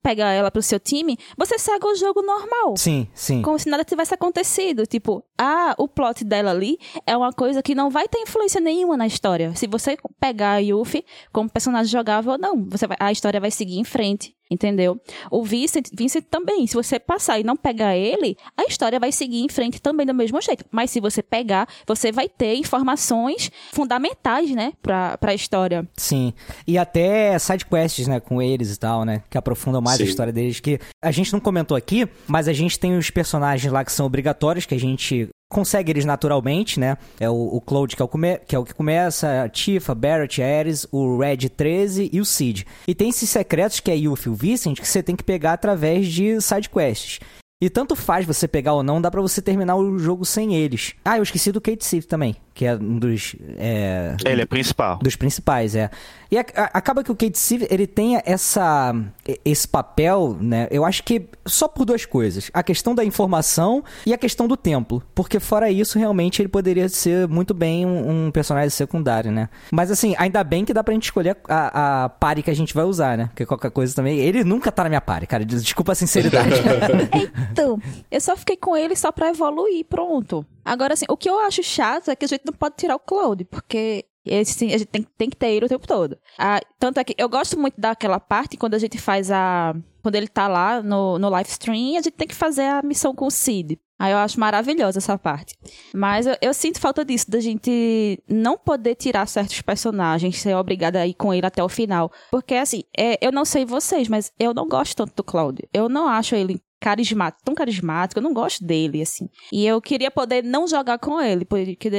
pegar ela pro seu time, você segue o jogo normal. Sim, sim. Como se nada tivesse acontecido. Tipo, ah, o plot dela ali é uma coisa que não vai ter influência nenhuma na história. Se você pegar a Yuffie como personagem jogável, não. Você vai, a história vai seguir em frente. Entendeu? O Vincent, Vincent também, se você passar e não pegar ele, a história vai seguir em frente também do mesmo jeito. Mas se você pegar, você vai ter informações fundamentais, né, pra, pra história. Sim. E até sidequests, né, com eles e tal, né, que aprofundam mais Sim. a história deles. Que a gente não comentou aqui, mas a gente tem os personagens lá que são obrigatórios, que a gente consegue eles naturalmente, né? É o, o Cloud, que é o, come, que é o que começa, a Tifa, Barrett, Ares, o Red 13 e o Cid. E tem esses secretos que é Yuffie e o Vincent que você tem que pegar através de sidequests. E tanto faz você pegar ou não, dá para você terminar o jogo sem eles. Ah, eu esqueci do Kate Sith também que é um dos. É, ele é principal. Dos principais, é. E a, a, acaba que o Kate Steve, ele tem essa, esse papel, né? Eu acho que só por duas coisas: a questão da informação e a questão do templo. Porque fora isso, realmente ele poderia ser muito bem um, um personagem secundário, né? Mas assim, ainda bem que dá pra gente escolher a, a pare que a gente vai usar, né? Porque qualquer coisa também. Ele nunca tá na minha pare, cara. Desculpa a sinceridade. <laughs> <laughs> então, eu só fiquei com ele só pra evoluir, pronto. Agora, assim, o que eu acho chato é que a gente não pode tirar o Cloud, porque esse, a gente tem, tem que ter ele o tempo todo. Ah, tanto é que eu gosto muito daquela parte quando a gente faz a. Quando ele tá lá no, no live stream, a gente tem que fazer a missão com o Cid. Aí eu acho maravilhosa essa parte. Mas eu, eu, sinto falta disso, da gente não poder tirar certos personagens, ser obrigada a ir com ele até o final. Porque, assim, é, eu não sei vocês, mas eu não gosto tanto do Cláudio. Eu não acho ele carismático, tão carismático, eu não gosto dele, assim. E eu queria poder não jogar com ele,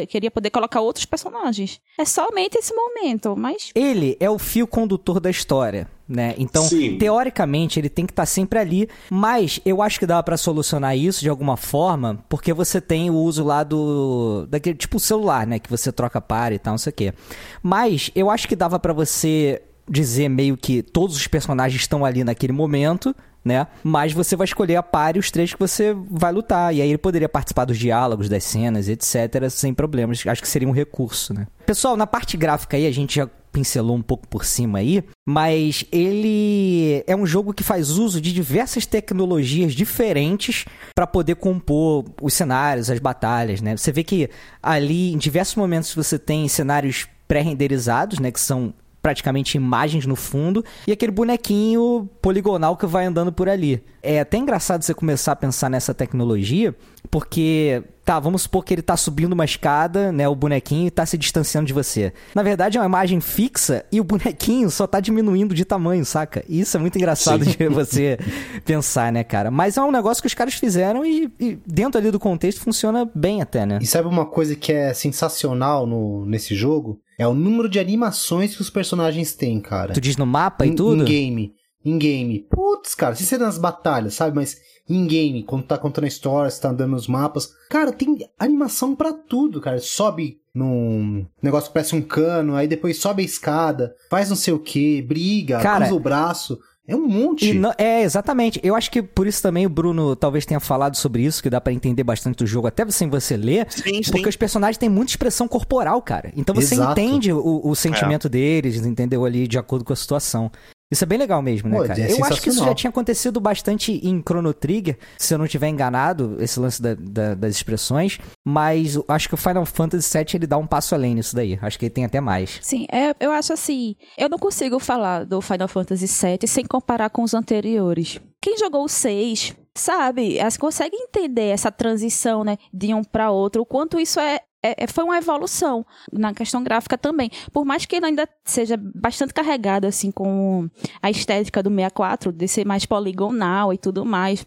queria poder colocar outros personagens. É somente esse momento, mas. Ele é o fio condutor da história. Né? Então, Sim. teoricamente, ele tem que estar tá sempre ali, mas eu acho que dá para solucionar isso de alguma forma, porque você tem o uso lá do daquele tipo celular, né, que você troca par e tal, não sei o quê. Mas eu acho que dava para você dizer meio que todos os personagens estão ali naquele momento, né? Mas você vai escolher a par e os três que você vai lutar. E aí ele poderia participar dos diálogos, das cenas, etc., sem problemas. Acho que seria um recurso, né? Pessoal, na parte gráfica aí, a gente já pincelou um pouco por cima aí, mas ele é um jogo que faz uso de diversas tecnologias diferentes para poder compor os cenários, as batalhas, né? Você vê que ali em diversos momentos você tem cenários pré-renderizados, né, que são praticamente imagens no fundo, e aquele bonequinho poligonal que vai andando por ali. É até engraçado você começar a pensar nessa tecnologia, porque tá, vamos supor que ele tá subindo uma escada, né, o bonequinho e tá se distanciando de você. Na verdade é uma imagem fixa e o bonequinho só tá diminuindo de tamanho, saca? Isso é muito engraçado Sim. de você pensar, né, cara? Mas é um negócio que os caras fizeram e, e, dentro ali do contexto funciona bem até, né? E sabe uma coisa que é sensacional no, nesse jogo? É o número de animações que os personagens têm, cara. Tu diz no mapa e tudo? Em game. Em game. Putz, cara, se ser nas batalhas, sabe? Mas em game, quando tá contando a história, você tá andando nos mapas. Cara, tem animação para tudo, cara. Sobe num negócio que parece um cano, aí depois sobe a escada, faz não sei o que, briga, cara, cruza o braço. É um monte. Não, é, exatamente. Eu acho que por isso também o Bruno talvez tenha falado sobre isso, que dá para entender bastante do jogo, até sem você ler. Sim, sim. Porque os personagens têm muita expressão corporal, cara. Então você Exato. entende o, o sentimento é. deles, entendeu? Ali de acordo com a situação. Isso é bem legal mesmo, né, Pô, cara? É eu acho que isso já tinha acontecido bastante em Chrono Trigger, se eu não tiver enganado, esse lance da, da, das expressões, mas acho que o Final Fantasy VII ele dá um passo além nisso daí. Acho que ele tem até mais. Sim, é, eu acho assim, eu não consigo falar do Final Fantasy VII sem comparar com os anteriores. Quem jogou o 6 sabe, elas conseguem entender essa transição, né, de um para outro, o quanto isso é, é, é, foi uma evolução na questão gráfica também. Por mais que ele ainda seja bastante carregado, assim, com a estética do 64, de ser mais poligonal e tudo mais.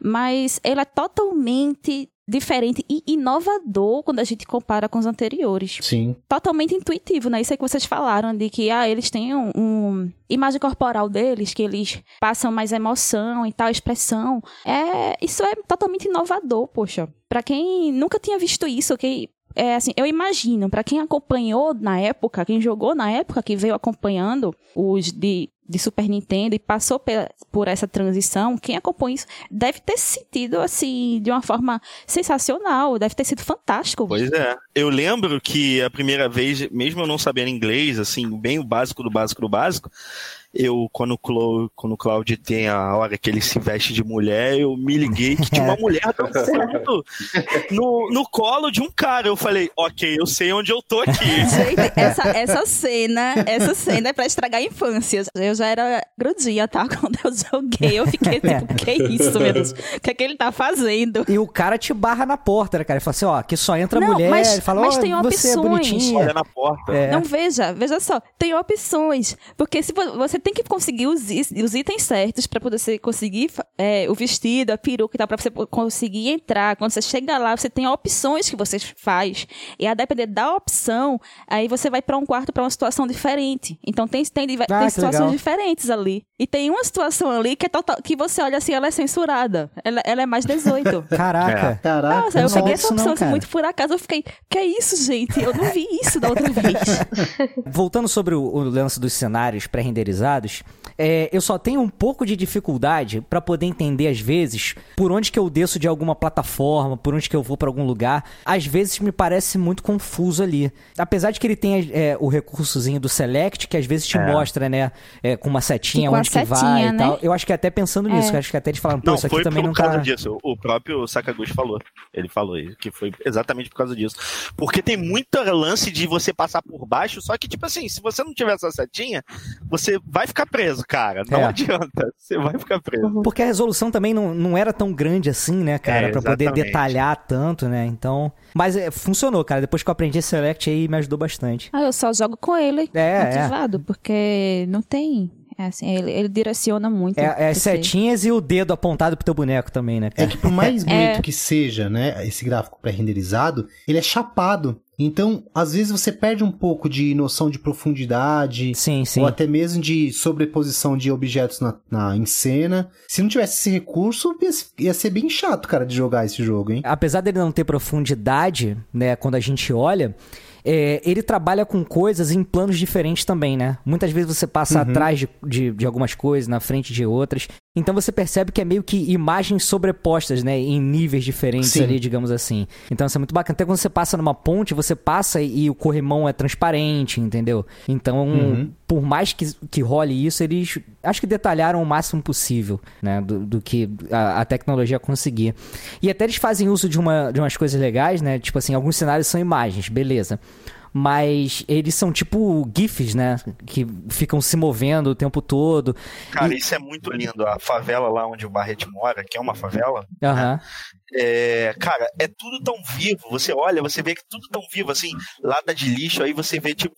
Mas ele é totalmente diferente e inovador quando a gente compara com os anteriores. Sim. Totalmente intuitivo, né? Isso aí que vocês falaram, de que ah, eles têm um, um imagem corporal deles, que eles passam mais emoção e tal, expressão. É, isso é totalmente inovador, poxa. Pra quem nunca tinha visto isso, que é assim, eu imagino, para quem acompanhou na época, quem jogou na época, que veio acompanhando os de, de Super Nintendo e passou pe- por essa transição, quem acompanha isso deve ter se sentido assim, de uma forma sensacional, deve ter sido fantástico. Pois é. Eu lembro que a primeira vez, mesmo eu não sabendo inglês, assim, bem o básico do básico do básico, eu, quando o, Clau, quando o Claudio tem a hora que ele se veste de mulher, eu me liguei que tinha uma <laughs> mulher dançando no, no colo de um cara. Eu falei, ok, eu sei onde eu tô aqui. <laughs> Gente, essa, essa cena, essa cena é pra estragar a infância. Eu já era grudinha, tá? <laughs> Quando eu joguei, eu fiquei tipo, que isso, meu Deus? O que é que ele tá fazendo? E o cara te barra na porta, né, cara? Ele fala assim, ó, aqui só entra Não, mulher. mas- ele fala, mas tem você é opções. bonitinha. Olha na porta. É. Não, veja, veja só, tem opções. Porque se vo- você tem que conseguir os, os itens certos pra poder você conseguir é, o vestido, a peruca e tal, pra você conseguir entrar. Quando você chega lá, você tem opções que você faz. E a depender da opção, aí você vai pra um quarto pra uma situação diferente. Então tem, tem, Ah, tem situações legal. diferentes ali. E tem uma situação ali que é total, que você olha assim, ela é censurada. Ela, ela é mais 18. <laughs> Caraca. Caraca. Nossa, eu não peguei essa disso não, opção assim, muito por acaso. Eu fiquei, que é isso, gente? Eu não vi isso da outra vez. <laughs> Voltando sobre o, o lance dos cenários pré-renderizados, é, eu só tenho um pouco de dificuldade pra poder entender, às vezes, por onde que eu desço de alguma plataforma, por onde que eu vou pra algum lugar. Às vezes me parece muito confuso ali. Apesar de que ele tem é, o recursozinho do Select, que às vezes te É. mostra, né, é, com uma setinha onde que vai setinha, e né? tal. Eu acho que até pensando nisso, É. eu acho que até eles falaram, pô, Não, isso aqui foi também por não causa tá... disso. O próprio Sakaguchi falou. Ele falou isso, que foi exatamente por causa disso. Porque tem muito lance de você passar por baixo, só que, tipo assim, se você não tiver essa setinha, você vai ficar preso, cara. Não É. adianta. Você vai ficar preso. Porque a resolução também não, não era tão grande assim, né, cara? É, pra poder detalhar tanto, né? Então. Mas é, funcionou, cara. Depois que eu aprendi Select aí, me ajudou bastante. Ah, eu só jogo com ele É, é. ativado, porque não tem. É assim, ele, ele direciona muito. É, é as setinhas e o dedo apontado pro teu boneco também, né, É cara? que por mais <laughs> bonito É. que seja, né, esse gráfico pré-renderizado, ele é chapado. Então, às vezes você perde um pouco de noção de profundidade, Sim, sim. ou até mesmo de sobreposição de objetos na, na- em cena. Se não tivesse esse recurso, ia, ia ser bem chato, cara, de jogar esse jogo, hein? Apesar dele não ter profundidade, né, quando a gente olha, é, ele trabalha com coisas em planos diferentes também, né? Muitas vezes você passa atrás de, de, de algumas coisas, na frente de outras. Então você percebe que é meio que imagens sobrepostas, né? Em níveis diferentes Sim. ali, digamos assim. Então isso é muito bacana. Até quando você passa numa ponte, você passa e o corrimão é transparente, entendeu? Então, Uhum. Por mais que, que role isso, eles acho que detalharam o máximo possível, né? Do, do que a, a tecnologia conseguir. E até eles fazem uso de, uma, de umas coisas legais, né? Tipo assim, alguns cenários são imagens, beleza. Mas eles são tipo GIFs, né? Que ficam se movendo o tempo todo. Cara, isso é muito lindo. A favela lá onde o Barret mora, que é uma favela, Aham. é, cara, é tudo tão vivo. Você olha, você vê que tudo tão vivo, assim, lata de lixo, aí você vê, tipo,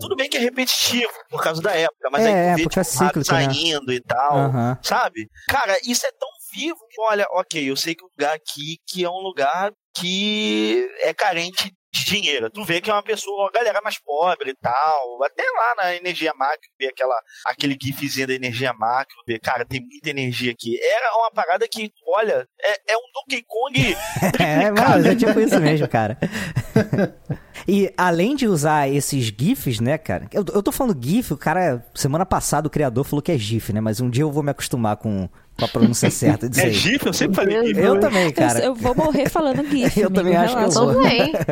tudo bem que é repetitivo por causa da época, mas É, aí tu vê, tipo, rato cíclica, né? saindo e tal, Aham. sabe? Cara, isso é tão vivo que, olha, ok, eu sei que o lugar aqui que é um lugar que é carente de dinheiro. Tu vê que é uma pessoa, uma galera mais pobre e tal. Até lá na energia macro, vê aquela, aquele gifzinho da energia macro, vê, cara, tem muita energia aqui. Era uma parada que, olha, é, é um Donkey Kong <laughs> É, mas é tipo isso mesmo, cara. <laughs> E além de usar esses GIFs, né, cara? Eu, eu tô falando GIF, o cara, semana passada o criador falou que é GIF, né? Mas um dia eu vou me acostumar com, com a pronúncia certa disso É. GIF? Eu sempre falei GIF. Eu também, Eu, cara. eu vou morrer falando <laughs> GIF. Eu amigo, também acho que eu vou. Também. <laughs>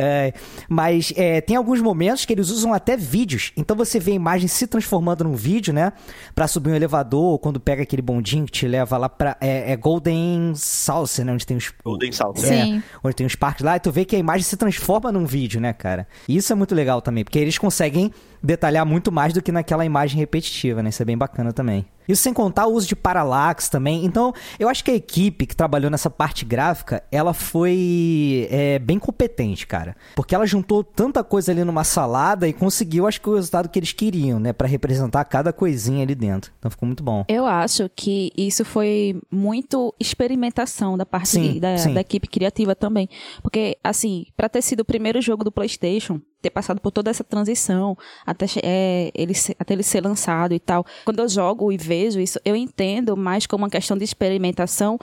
É, mas é, tem alguns momentos que eles usam até vídeos. Então você vê a imagem se transformando num vídeo, né? Pra subir um elevador, ou quando pega aquele bondinho que te leva lá pra. É, é Golden Saucer, né? Onde tem os. Golden Salt. É, Sim. onde tem os parques lá, e tu vê que a imagem se transforma num vídeo, né, cara? E isso é muito legal também, porque eles conseguem detalhar muito mais do que naquela imagem repetitiva, né? Isso é bem bacana também. Isso sem contar o uso de parallax também. Então, eu acho que a equipe que trabalhou nessa parte gráfica, ela foi é, bem competente, cara. Porque ela juntou tanta coisa ali numa salada e conseguiu, acho que o resultado que eles queriam, né? Pra representar cada coisinha ali dentro. Então ficou muito bom. Eu acho que isso foi muito experimentação da parte Sim, da, sim. da equipe criativa também. Porque, assim, pra ter sido o primeiro jogo do PlayStation, ter passado por toda essa transição até, é, ele, até ele ser lançado e tal. Quando eu jogo e vejo isso, eu entendo mais como uma questão de experimentação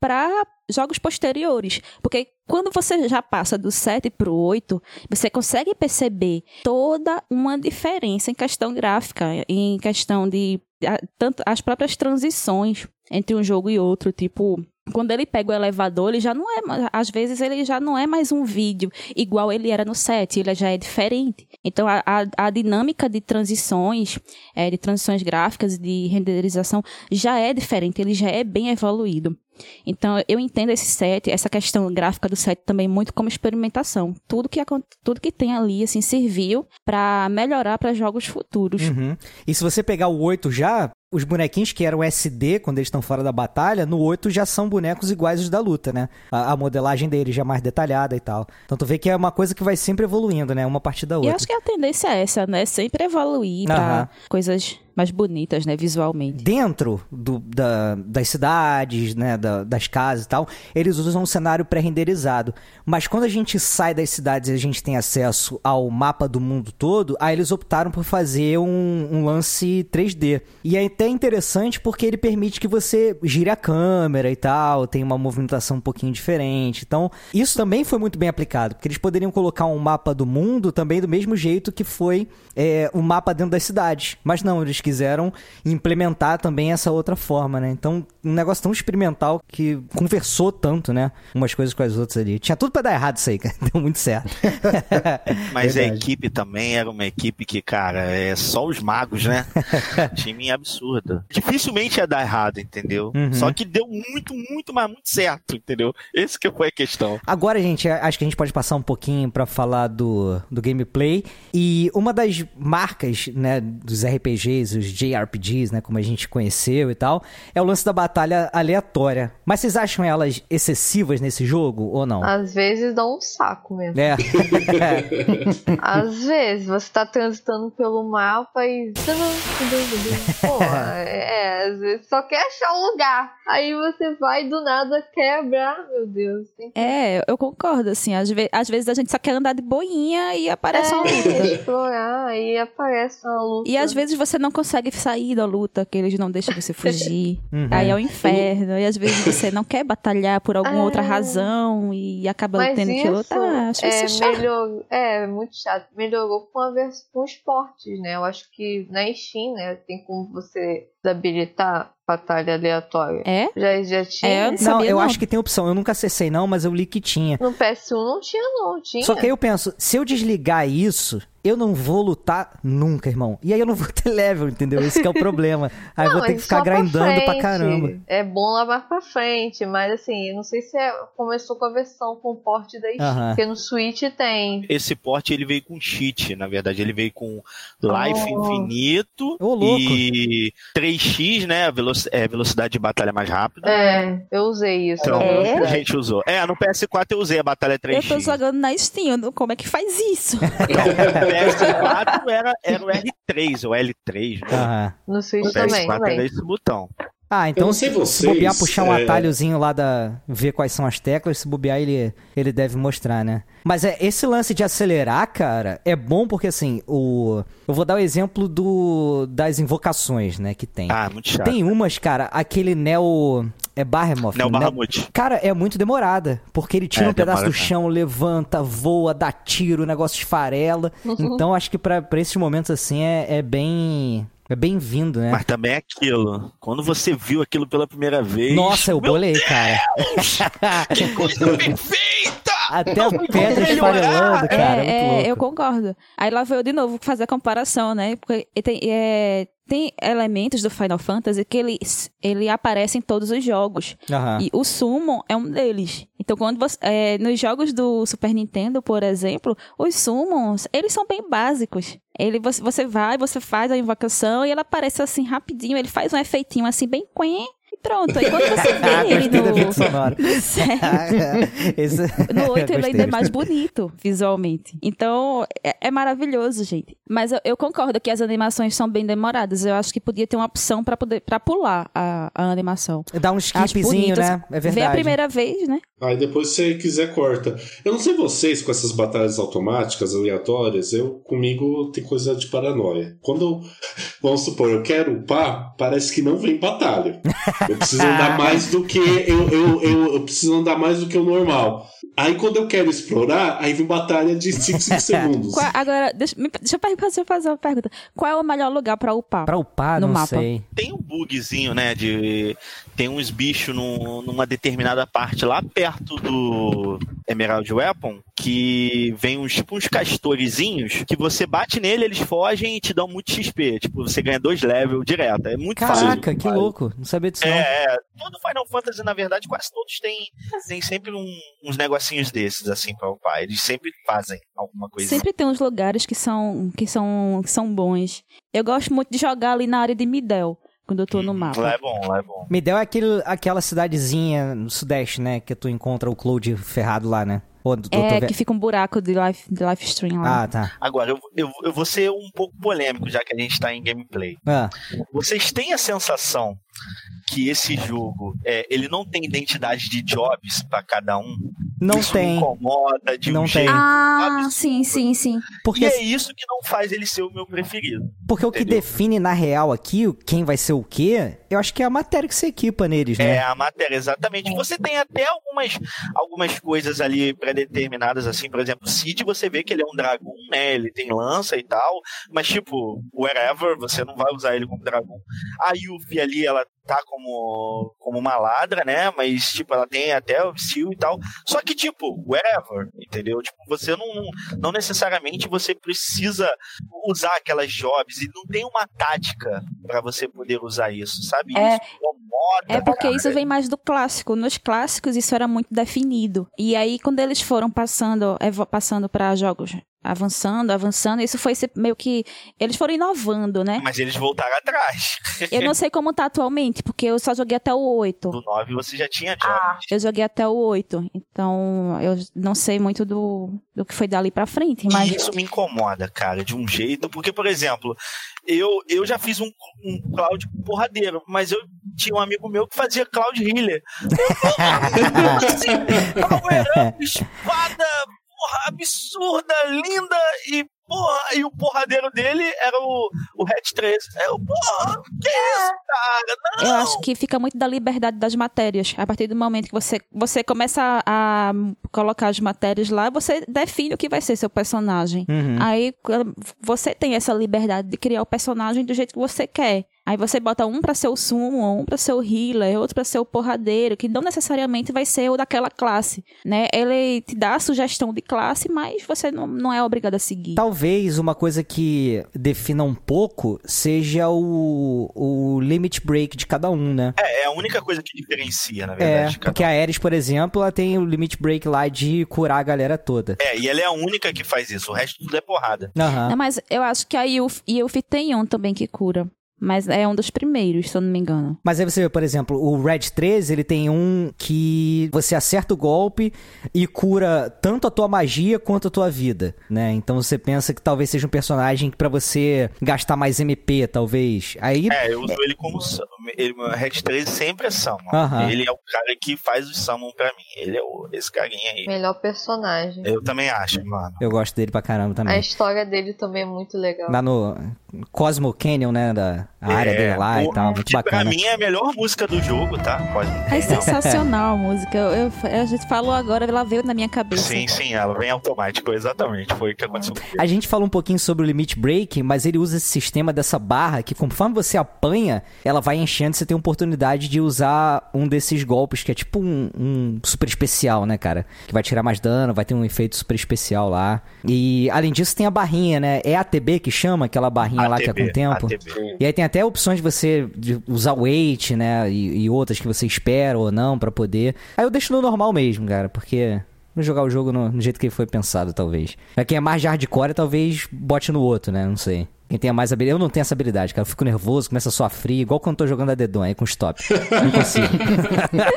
para jogos posteriores. Porque quando você já passa do 7 para o 8, você consegue perceber toda uma diferença em questão gráfica, em questão de tanto as próprias transições entre um jogo e outro, tipo, quando ele pega o elevador, ele já não é, às vezes ele já não é mais um vídeo igual ele era no 7, ele já é diferente. Então a, a, a dinâmica de transições, é, de transições gráficas, de renderização já é diferente, ele já é bem evoluído. Então, eu entendo esse set, essa questão gráfica do set também muito como experimentação. Tudo que, tudo que tem ali, assim, serviu para melhorar para jogos futuros. Uhum. E se você pegar o 8 já, os bonequinhos que eram SD quando eles estão fora da batalha, no 8 já são bonecos iguais os da luta, né? A, a modelagem deles já é mais detalhada e tal. Então tu vê que é uma coisa que vai sempre evoluindo, né? Uma parte da E outra. acho que a tendência é essa, né? Sempre evoluir Aham. para coisas mais bonitas, né? Visualmente. Dentro do- da- das cidades, né, da- das casas e tal, eles usam um cenário pré-renderizado. Mas quando a gente sai das cidades e a gente tem acesso ao mapa do mundo todo, aí eles optaram por fazer um, um lance 3D. E é até interessante porque ele permite que você gire a câmera e tal, tem uma movimentação um pouquinho diferente. Então, isso também foi muito bem aplicado, porque eles poderiam colocar um mapa do mundo também do mesmo jeito que foi é, o mapa dentro das cidades. Mas não, eles quiseram implementar também essa outra forma, né? Então, um negócio tão experimental que conversou tanto, né? Umas coisas com as outras ali. Tinha tudo pra dar errado isso aí, <laughs> cara. Deu muito certo. <laughs> Mas a Verdade. equipe também era uma equipe que, cara, é só os magos, né? <laughs> Time absurdo. Dificilmente ia dar errado, entendeu? Uhum. Só que deu muito, muito, mas muito certo, entendeu? Esse que foi a questão. Agora, gente, acho que a gente pode passar um pouquinho pra falar do, do gameplay. E uma das marcas, né, dos RPGs, os JRPGs, né, como a gente conheceu e tal, é o lance da batalha aleatória. Mas vocês acham elas excessivas nesse jogo ou não? Às vezes dá um saco mesmo. É. <laughs> Às vezes você tá transitando pelo mapa e. Pô, <laughs> é, às vezes só quer achar um lugar. Aí você vai do nada quebra. Ah, meu Deus. Que É, eu concordo, assim. Às, ve- às vezes a gente só quer andar de boinha e aparece uma luta. <laughs> explorar, aí aparece uma luta. E às vezes você não consegue sair da luta, que eles não deixam você fugir. <laughs> Uhum. Aí é o inferno. E às vezes você não quer batalhar por alguma Ah. outra razão e acaba Mas tendo que isso lutar. Acho isso é, chato. melhor, é muito chato. Melhorou com, a vers com esportes, né? Eu acho que na Steam, né, tem como você desabilitar batalha aleatória. É? Já, já tinha? É, eu Não, sabia eu não. acho que tem opção. Eu nunca acessei não, mas eu li que tinha. No PS1 não tinha, não. Tinha. Só que aí eu penso, se eu desligar isso, eu não vou lutar nunca, irmão. E aí eu não vou <laughs> ter level, entendeu? Esse que é o problema. Aí eu Não, vou ter mas que ficar pra grindando pra frente. caramba. É bom lá mais pra frente, mas assim, eu não sei se é- começou com a versão com porte da Steam, porque no Switch tem. Esse porte ele veio com cheat, na verdade. Ele veio com life Oh. infinito Ô, louco. e 3x, né? Veloc- é, velocidade de batalha mais rápida. É, eu usei isso. Então, É? a gente usou. É, no PS4 eu usei a batalha 3x. Eu tô jogando na Steam, eu não- como é que faz isso? <laughs> <laughs> Então, o PS4 era, era o R3 ou L3, né? Aham. No Switch O também. PS4 era também. esse botão. Ah, então se, sei se vocês, bobear puxar um é- atalhozinho lá da. ver quais são as teclas, se bobear ele, ele deve mostrar, né? Mas é esse lance de acelerar, cara, é bom porque assim, o. Eu vou dar o exemplo do das invocações, né, que tem. Ah, muito chato. Tem umas, cara, aquele Neo. É Bahamut. Neo Neo- Bahamut. Cara, é muito demorada. Porque ele tira É, um pedaço do demora, né? chão, levanta, voa, dá tiro, o negócio esfarela. Então acho que pra, pra esses momentos assim é, é bem. É bem-vindo, né? Mas também é aquilo. Quando você viu aquilo pela primeira vez. Nossa, eu bolei, cara. Que coisa <laughs> perfeita! Até a Não, pedra melhorar. esfarelando, cara. é, é, eu concordo. Aí lá veio eu de novo fazer a comparação, né? Porque tem, é, tem elementos do Final Fantasy que ele, ele aparece em todos os jogos. Aham. E o Summon é um deles. Então, quando você, é, nos jogos do Super Nintendo, por exemplo, os Summons, eles são bem básicos. Ele, você, você vai, você faz a invocação e ela aparece assim rapidinho, ele faz um efeitinho assim bem quen pronto. Aí quando você Ah, vê ele do efeito no, <laughs> <laughs> Esse- <laughs> no 8 ele ainda é mais bonito, visualmente. Então, é, é maravilhoso, gente. Mas eu, eu concordo que as animações são bem demoradas. Eu acho que podia ter uma opção pra poder para pular a, a animação. Dá um skipzinho, né? É verdade. Ver a primeira vez, né? Aí depois, se você quiser, corta. Eu não sei vocês com essas batalhas automáticas, aleatórias, eu comigo tem coisa de paranoia. Quando eu, vamos supor, eu quero upar, parece que não vem batalha. Eu preciso andar mais do que eu, eu, eu, eu preciso andar mais do que o normal. Aí quando eu quero explorar, aí vem batalha de 5, 5 <laughs> segundos. Qual- agora, deixa, deixa eu per- deixa eu fazer uma pergunta. Qual é o melhor lugar pra upar? Pra upar, No não mapa. sei. Tem um bugzinho, né? De. Tem uns bichos num- numa determinada parte lá perto do Emerald Weapon que vem uns tipo uns castorezinhos que você bate nele, eles fogem e te dão muito XP. Tipo, você ganha dois levels direto. É muito fácil. Caraca, que louco. Não sabia disso, não. É, é, todo Final Fantasy, na verdade, quase todos têm, têm sempre um- uns negocinhos desses, assim, pra upar. Eles sempre fazem alguma coisa. Sempre tem uns lugares que são, que são, que são bons. Eu gosto muito de jogar ali na área de Midel, quando eu tô no mapa. Lá é bom, lá é bom. Midel é aquele, aquela cidadezinha no sudeste, né? Que tu encontra o Cloud ferrado lá, né? É, que fica um buraco de live, de live stream lá. Ah, tá. Agora, eu, eu, eu vou ser um pouco polêmico, já que a gente tá em gameplay. Ah, Vocês têm a sensação que esse jogo, é, ele não tem identidade de jobs pra cada um? Não Isso me tem. incomoda de Não um tem. jeito. Ah, absurdo. sim, sim, sim. Porque, E é isso que não faz ele ser o meu preferido. porque o que entendeu? define na real aqui o- quem vai ser o quê, eu acho que é a matéria que você equipa neles, É né? a matéria, exatamente. Você tem até algumas, algumas coisas ali pré-determinadas, assim, por exemplo, o Cid, você vê que ele é um dragão, né? Ele tem lança e tal, mas tipo, wherever, você não vai usar ele como dragão. A Yuffie ali, ela tá como, como uma ladra, né? Mas, tipo, ela tem até o steel e tal. Só que, tipo, wherever, entendeu? Tipo, você não, não necessariamente você precisa usar aquelas jobs e não tem uma tática pra você poder usar isso, sabe? É. Isso incomoda, É porque cara. isso vem mais do clássico. Nos clássicos isso era muito definido. E aí quando eles foram passando, passando para jogos avançando, avançando, isso foi meio que eles foram inovando, né? Mas eles voltaram atrás. Eu não sei como tá atualmente, porque eu só joguei até o 8. Do 9 você já tinha jobs. Ah, eu joguei até o 8, então eu não sei muito do, do que foi dali pra frente, mas isso me incomoda, cara, de um jeito. Porque, por exemplo, eu, eu já fiz um, um cloud porradeiro, mas eu tinha um amigo meu que fazia cloud healer. assim, power up, espada, porra, absurda, linda e. Porra, e o porradeiro dele era o, o Hatch 3. Eu, porra, que isso, cara? Não! eu acho que fica muito da liberdade das matérias. A partir do momento que você, você começa a, a colocar as matérias lá, você define o que vai ser seu personagem. Uhum. Aí você tem essa liberdade de criar o personagem do jeito que você quer. Aí você bota um pra ser o sumo, um pra ser o healer, outro pra ser o porradeiro, que não necessariamente vai ser o daquela classe, né? Ele te dá a sugestão de classe, mas você não, não é obrigado a seguir. Talvez uma coisa que defina um pouco seja o, o limit break de cada um, né? É, é a única coisa que diferencia, na É, verdade. cada porque a Ares, por exemplo, ela tem o limit break lá de curar a galera toda. É, e ela é a única que faz isso. O resto tudo é porrada. Aham. Não, mas eu acho que a Yuffie, Yuffie tem um também que cura. Mas é um dos primeiros, se eu não me engano. Mas aí você vê, por exemplo, o Red 13, ele tem um que você acerta o golpe e cura tanto a tua magia quanto a tua vida, né? Então você pensa que talvez seja um personagem pra você gastar mais MP, talvez. Aí É, eu uso ele como summon. Ele, o Rex 13 sempre é summon. Ele é o cara que faz o summon pra mim. Ele é o, esse carinha aí. Melhor personagem. Eu também acho, mano. eu gosto dele pra caramba A também. história dele também é muito legal. Lá no Cosmo Canyon, né? Da a área É, dele lá e o- tal. Muito Pra bacana. mim é a melhor música do jogo, tá? Pode É sensacional a música. Eu, eu- a gente falou agora, ela veio na minha cabeça. Sim, sim, ela vem automático, exatamente. Foi o que aconteceu. A gente falou um pouquinho sobre o limit break, mas ele usa esse sistema dessa barra que conforme você apanha, ela vai enchendo e você tem a oportunidade de usar um desses golpes que é tipo um, um super especial, né, cara? Que vai tirar mais dano, vai ter um efeito super especial lá. E além disso tem a barrinha, né? É ATB que chama aquela barrinha lá que é com o tempo. ATB. E aí tem até opções de você usar weight, né? E, e outras que você espera ou não pra poder. Aí eu deixo no normal mesmo, cara, porque. Vou jogar o jogo no, no jeito que foi pensado, talvez. Pra quem é mais de hardcore, talvez bote no outro, né? Não sei. Quem tenha mais habilidade. Eu não tenho essa habilidade, cara. Eu fico nervoso, começa a suar frio, igual quando eu tô jogando a Dedon aí com stop. Não consigo.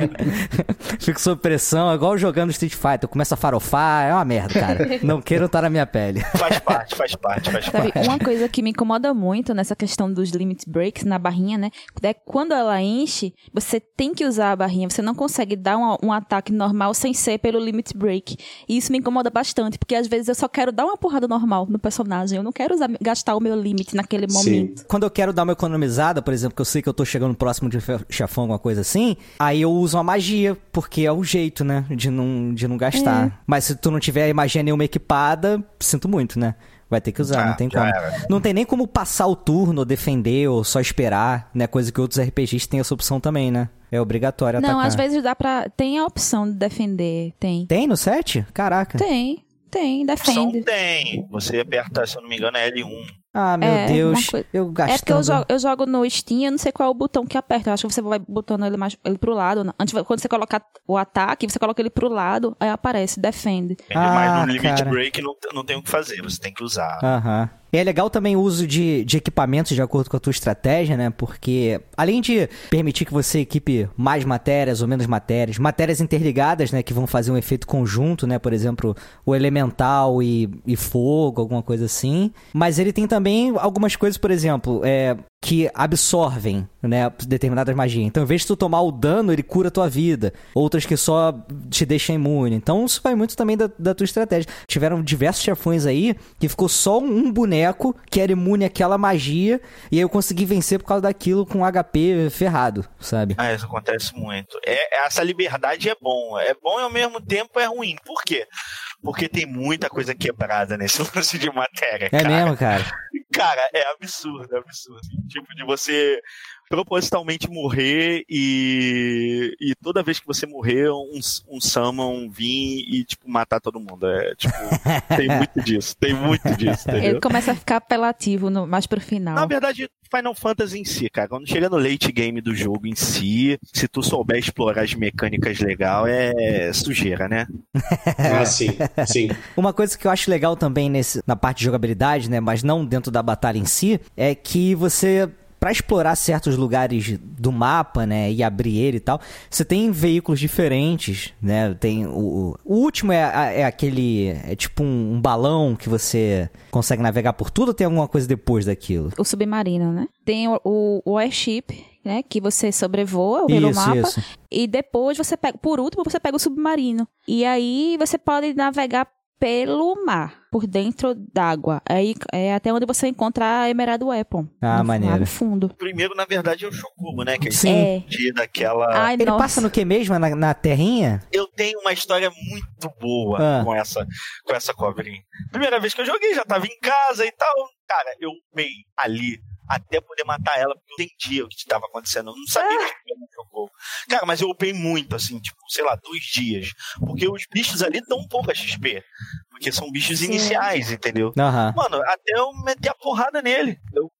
<laughs> fico sob pressão, igual jogando Street Fighter. Começa a farofar, é uma merda, cara. Não quero estar na minha pele. Faz parte, faz parte, faz Sabe, parte. uma coisa que me incomoda muito nessa questão dos limit breaks na barrinha, né? É quando ela enche, você tem que usar a barrinha. Você não consegue dar um, um ataque normal sem ser pelo limit break. E isso me incomoda bastante, porque às vezes eu só quero dar uma porrada normal no personagem. Eu não quero usar, gastar o meu limite naquele Sim. momento. Quando eu quero dar uma economizada, por exemplo, que eu sei que eu tô chegando próximo de chefão, alguma coisa assim, aí eu uso uma magia, porque é o jeito, né? De não, de não gastar. Mas se tu não tiver magia nenhuma equipada, sinto muito, né? Vai ter que usar, Ah, não tem como. era. Não tem nem como passar o turno, ou defender, ou só esperar, né? Coisa que outros RPGs têm essa opção também, né? É obrigatório Não, atacar. às vezes dá pra. Tem a opção de defender. Tem. Tem no set? Caraca. Tem. Tem, Opção defende. tem. Você aperta, se eu não me engano, é L1. Ah, meu É, Deus. coisa- Eu gastando. É porque eu jogo, eu jogo no Steam, eu não sei qual é o botão que aperta. Eu acho que você vai botando ele mais ele pro lado. né? Antes, quando você coloca o ataque, você coloca ele pro lado, aí aparece, defende. Ah, Mas no Limit cara. Break não, não tem o que fazer, você tem que usar. Aham. E é legal também o uso de, de equipamentos de acordo com a tua estratégia, né? Porque além de permitir que você equipe mais matérias ou menos matérias, matérias interligadas, né? Que vão fazer um efeito conjunto, né? Por exemplo, o elemental e, e fogo, alguma coisa assim. Mas ele tem também algumas coisas, por exemplo, é, que absorvem, né? Determinadas magias. Então, em vez de tu tomar o dano, ele cura a tua vida. Outras que só te deixam imune. Então, isso vai muito também da, da tua estratégia. Tiveram diversos chefões aí que ficou só um boneco que era imune àquela magia. E aí eu consegui vencer por causa daquilo com HP ferrado, sabe? Ah, isso acontece muito. É, essa liberdade é bom. É bom e ao mesmo tempo é ruim. Por quê? Porque tem muita coisa quebrada nesse <laughs> lance de matéria. É cara. mesmo, cara. Cara, é absurdo, é absurdo. Tipo, de você propositalmente morrer e, e toda vez que você morrer, um, um summon vir e, tipo, matar todo mundo. É, tipo, tem <laughs> muito disso, tem muito disso, entendeu? Ele começa a ficar apelativo no- mais pro final. Na verdade, Final Fantasy em si, cara, quando chega no late game do jogo em si, se tu souber explorar as mecânicas legal, é sujeira, né? <laughs> Ah, sim, sim. Uma coisa que eu acho legal também nesse, na parte de jogabilidade, né, mas não dentro da batalha em si, é que você Pra explorar certos lugares do mapa, né, e abrir ele e tal, você tem veículos diferentes, né? Tem o, o último é, é aquele é tipo um, um balão que você consegue navegar por tudo ou tem alguma coisa depois daquilo? O submarino, né? Tem o, o, o airship, né? Que você sobrevoa pelo isso, mapa. isso. E depois você pega, por último, você pega o submarino. E aí você pode navegar pelo mar, por dentro d'água. Aí é até onde você encontra a Emerald Weapon. Ah, no, maneiro. No fundo. Primeiro, na verdade, é o Chocobo, né? Que gente Sim. É. daquela. Ai, Ele nossa. passa no que mesmo? Na, na terrinha? Eu tenho uma história muito boa Ah. com essa com essa cobrinha. Primeira vez que eu joguei, já tava em casa e tal. Cara, eu upei ali até poder matar ela, porque eu entendia o que estava acontecendo. Eu não sabia Ah. o que me jogou. Cara, mas eu upei muito, assim, tipo, sei lá, dois dias. Porque os bichos ali dão um pouco XP. Porque são bichos Sim. iniciais, entendeu? Aham. Mano, até eu meti a porrada nele. Eu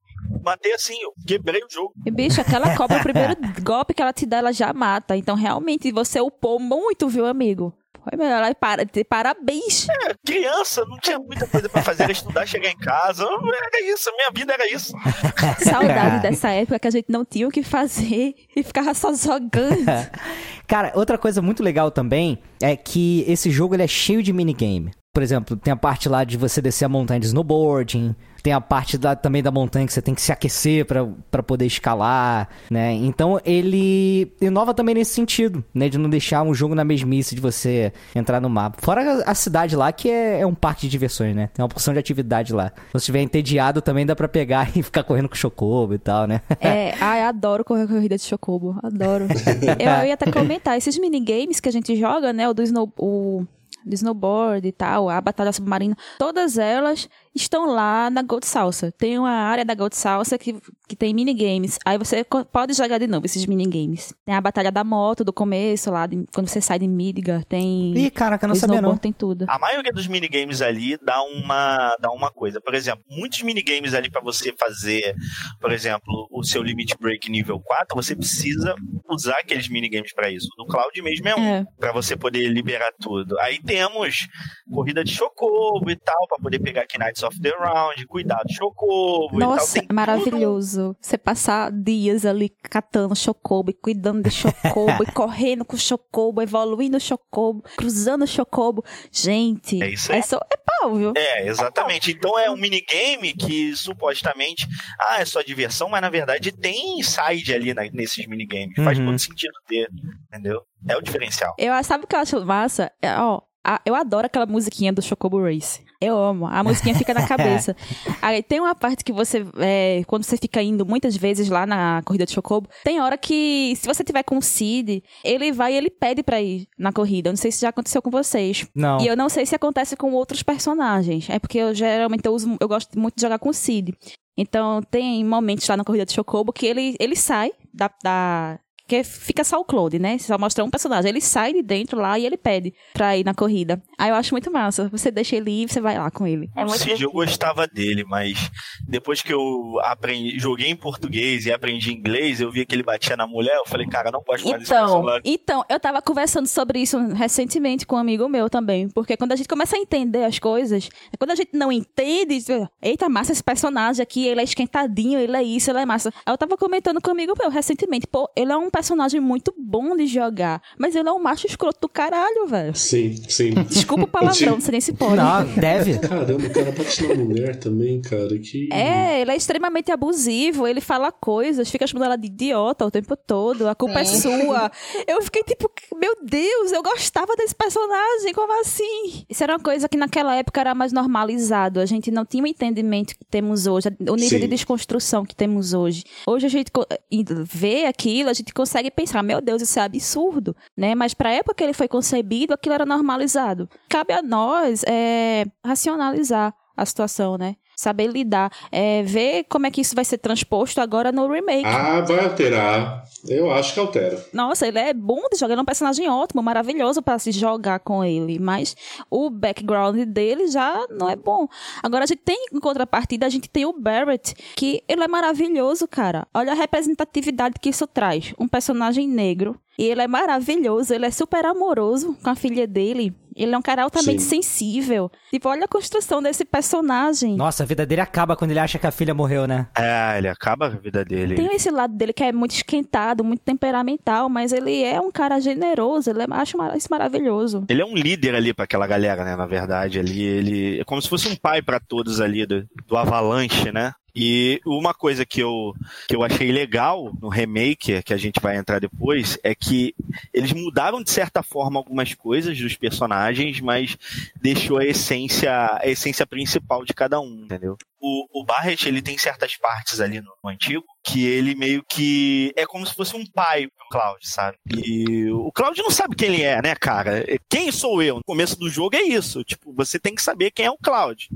matei assim, eu quebrei o jogo. E, bicho, aquela cobra, o primeiro <laughs> golpe que ela te dá, ela já mata. Então, realmente, você upou muito, viu, amigo? Foi melhor. E para, parabéns. É, criança, não tinha muita coisa pra fazer, era estudar, chegar em casa. Era isso, minha vida era isso. <laughs> Saudade dessa época que a gente não tinha o que fazer e ficava só jogando. <laughs> Cara, outra coisa muito legal também é que esse jogo ele é cheio de minigame. Por exemplo, tem a parte lá de você descer a montanha de snowboarding, tem a parte da- também da montanha que você tem que se aquecer pra pra poder escalar, né? Então ele inova também nesse sentido, né? De não deixar um jogo na mesmice de você entrar no mapa. Fora a, cidade lá, que é, é um parque de diversões, né? Tem uma porção de atividade lá. Se você estiver entediado, também dá pra pegar <laughs> e ficar correndo com o chocobo e tal, né? É, ai, adoro correr corrida de chocobo, adoro. <laughs> Eu ia até comentar, esses minigames que a gente joga, né, o do, snow, o do snowboard e tal, a batalha submarina, todas elas estão lá na Gold Salsa. Tem uma área da Gold Salsa que, que tem minigames. Aí você pode jogar de novo esses minigames. Tem a batalha da moto do começo, lá, de- quando você sai de Midgar. Tem. Ih, caraca, eu não sabia não. Tem tudo. A maioria dos minigames ali dá uma, dá uma coisa. Por exemplo, muitos minigames ali pra você fazer, por exemplo, o seu Limit Break nível 4, você precisa usar aqueles minigames pra isso. No Cloud mesmo é um, É. pra você poder liberar tudo. Aí temos corrida de chocobo e tal, pra poder pegar aqui Knights of the Round, cuidar do chocobo e tal. Nossa, Tem é maravilhoso. Você passar dias ali catando chocobo e cuidando de chocobo <laughs> e correndo com chocobo, evoluindo o chocobo, cruzando chocobo. Gente, É isso aí. é, só, é pau, viu? É, exatamente. Então é um minigame que supostamente, ah, é só diversão, mas na verdade tem side ali na- nesses minigames. Faz Uhum. todo sentido ter, entendeu? É o diferencial. Eu, sabe o que eu acho massa? É, ó, a- eu adoro aquela musiquinha do Chocobo Race. Eu amo. A musiquinha fica na <laughs> cabeça. Aí tem uma parte que você, é, quando você fica indo muitas vezes lá na corrida de Chocobo, tem hora que, se você tiver com o Cid, ele vai e ele pede pra ir na corrida. Eu não sei se já aconteceu com vocês. Não. E eu não sei se acontece com outros personagens. É porque eu geralmente eu, uso, eu gosto muito de jogar com o Cid. Então tem momentos lá na corrida de Chocobo que ele, ele sai da. da que fica só o Claude, né? Só mostra um personagem. Ele sai de dentro lá e ele pede pra ir na corrida. Aí eu acho muito massa. Você deixa ele ir e você vai lá com ele. É o muito Cid eu gostava dele, mas depois que eu aprendi, joguei em português e aprendi inglês, eu vi que ele batia na mulher, eu falei, cara, não gosto mais desse Então, personagem. Então, eu tava conversando sobre isso recentemente com um amigo meu também. Porque quando a gente começa a entender as coisas, é quando a gente não entende, eita, massa esse personagem aqui, ele é esquentadinho, ele é isso, ele é massa. Aí eu tava comentando com um amigo meu recentemente, pô, ele é um personagem muito bom de jogar, mas ele é um macho escroto do caralho, velho. Sim, sim. Desculpa o palavrão, sei nem se pode. Não, deve. Caramba, o cara bate na mulher também, cara. Que. É, ele é extremamente abusivo, ele fala coisas, fica chamando ela de idiota o tempo todo, a culpa é, É. sua. <laughs> Eu fiquei tipo, meu Deus, eu gostava desse personagem, como assim? Isso era uma coisa que naquela época era mais normalizado, a gente não tinha o entendimento que temos hoje, o nível Sim. de desconstrução que temos hoje. Hoje a gente co- e vê aquilo, a gente consegue pensar, meu Deus, isso é absurdo, né? Mas pra época que ele foi concebido, aquilo era normalizado. Cabe a nós é, racionalizar a situação, né? Saber lidar, é, ver como é que isso vai ser transposto agora no remake. Ah, vai alterar. Eu acho que altera. Nossa, ele é bom de jogar, ele é um personagem ótimo, maravilhoso pra se jogar com ele, mas o background dele já não é bom. Agora a gente tem em contrapartida, a gente tem o Barrett, que ele é maravilhoso, cara. Olha a representatividade que isso traz. Um personagem negro, e ele é maravilhoso, ele é super amoroso com a filha dele. Ele é um cara altamente Sim. sensível. Tipo, olha a construção desse personagem. Nossa, a vida dele acaba quando ele acha que a filha morreu, né? É, ele acaba a vida dele. Tem esse lado dele que é muito esquentado, muito temperamental, mas ele é um cara generoso, ele é, acho isso maravilhoso. Ele é um líder ali pra aquela galera, né? Na verdade, ali ele é como se fosse um pai pra todos ali do, do Avalanche, né? E uma coisa que eu, que eu achei legal no remake, que a gente vai entrar depois, é que eles mudaram de certa forma algumas coisas dos personagens, mas deixou a essência, a essência principal de cada um, entendeu? O, o Barret, ele tem certas partes ali no, no antigo que ele meio que é como se fosse um pai pro Cloud, sabe? E o Cloud não sabe quem ele é, né, cara? Quem sou eu? No começo do jogo é isso. Tipo, você tem que saber quem é o Cloud.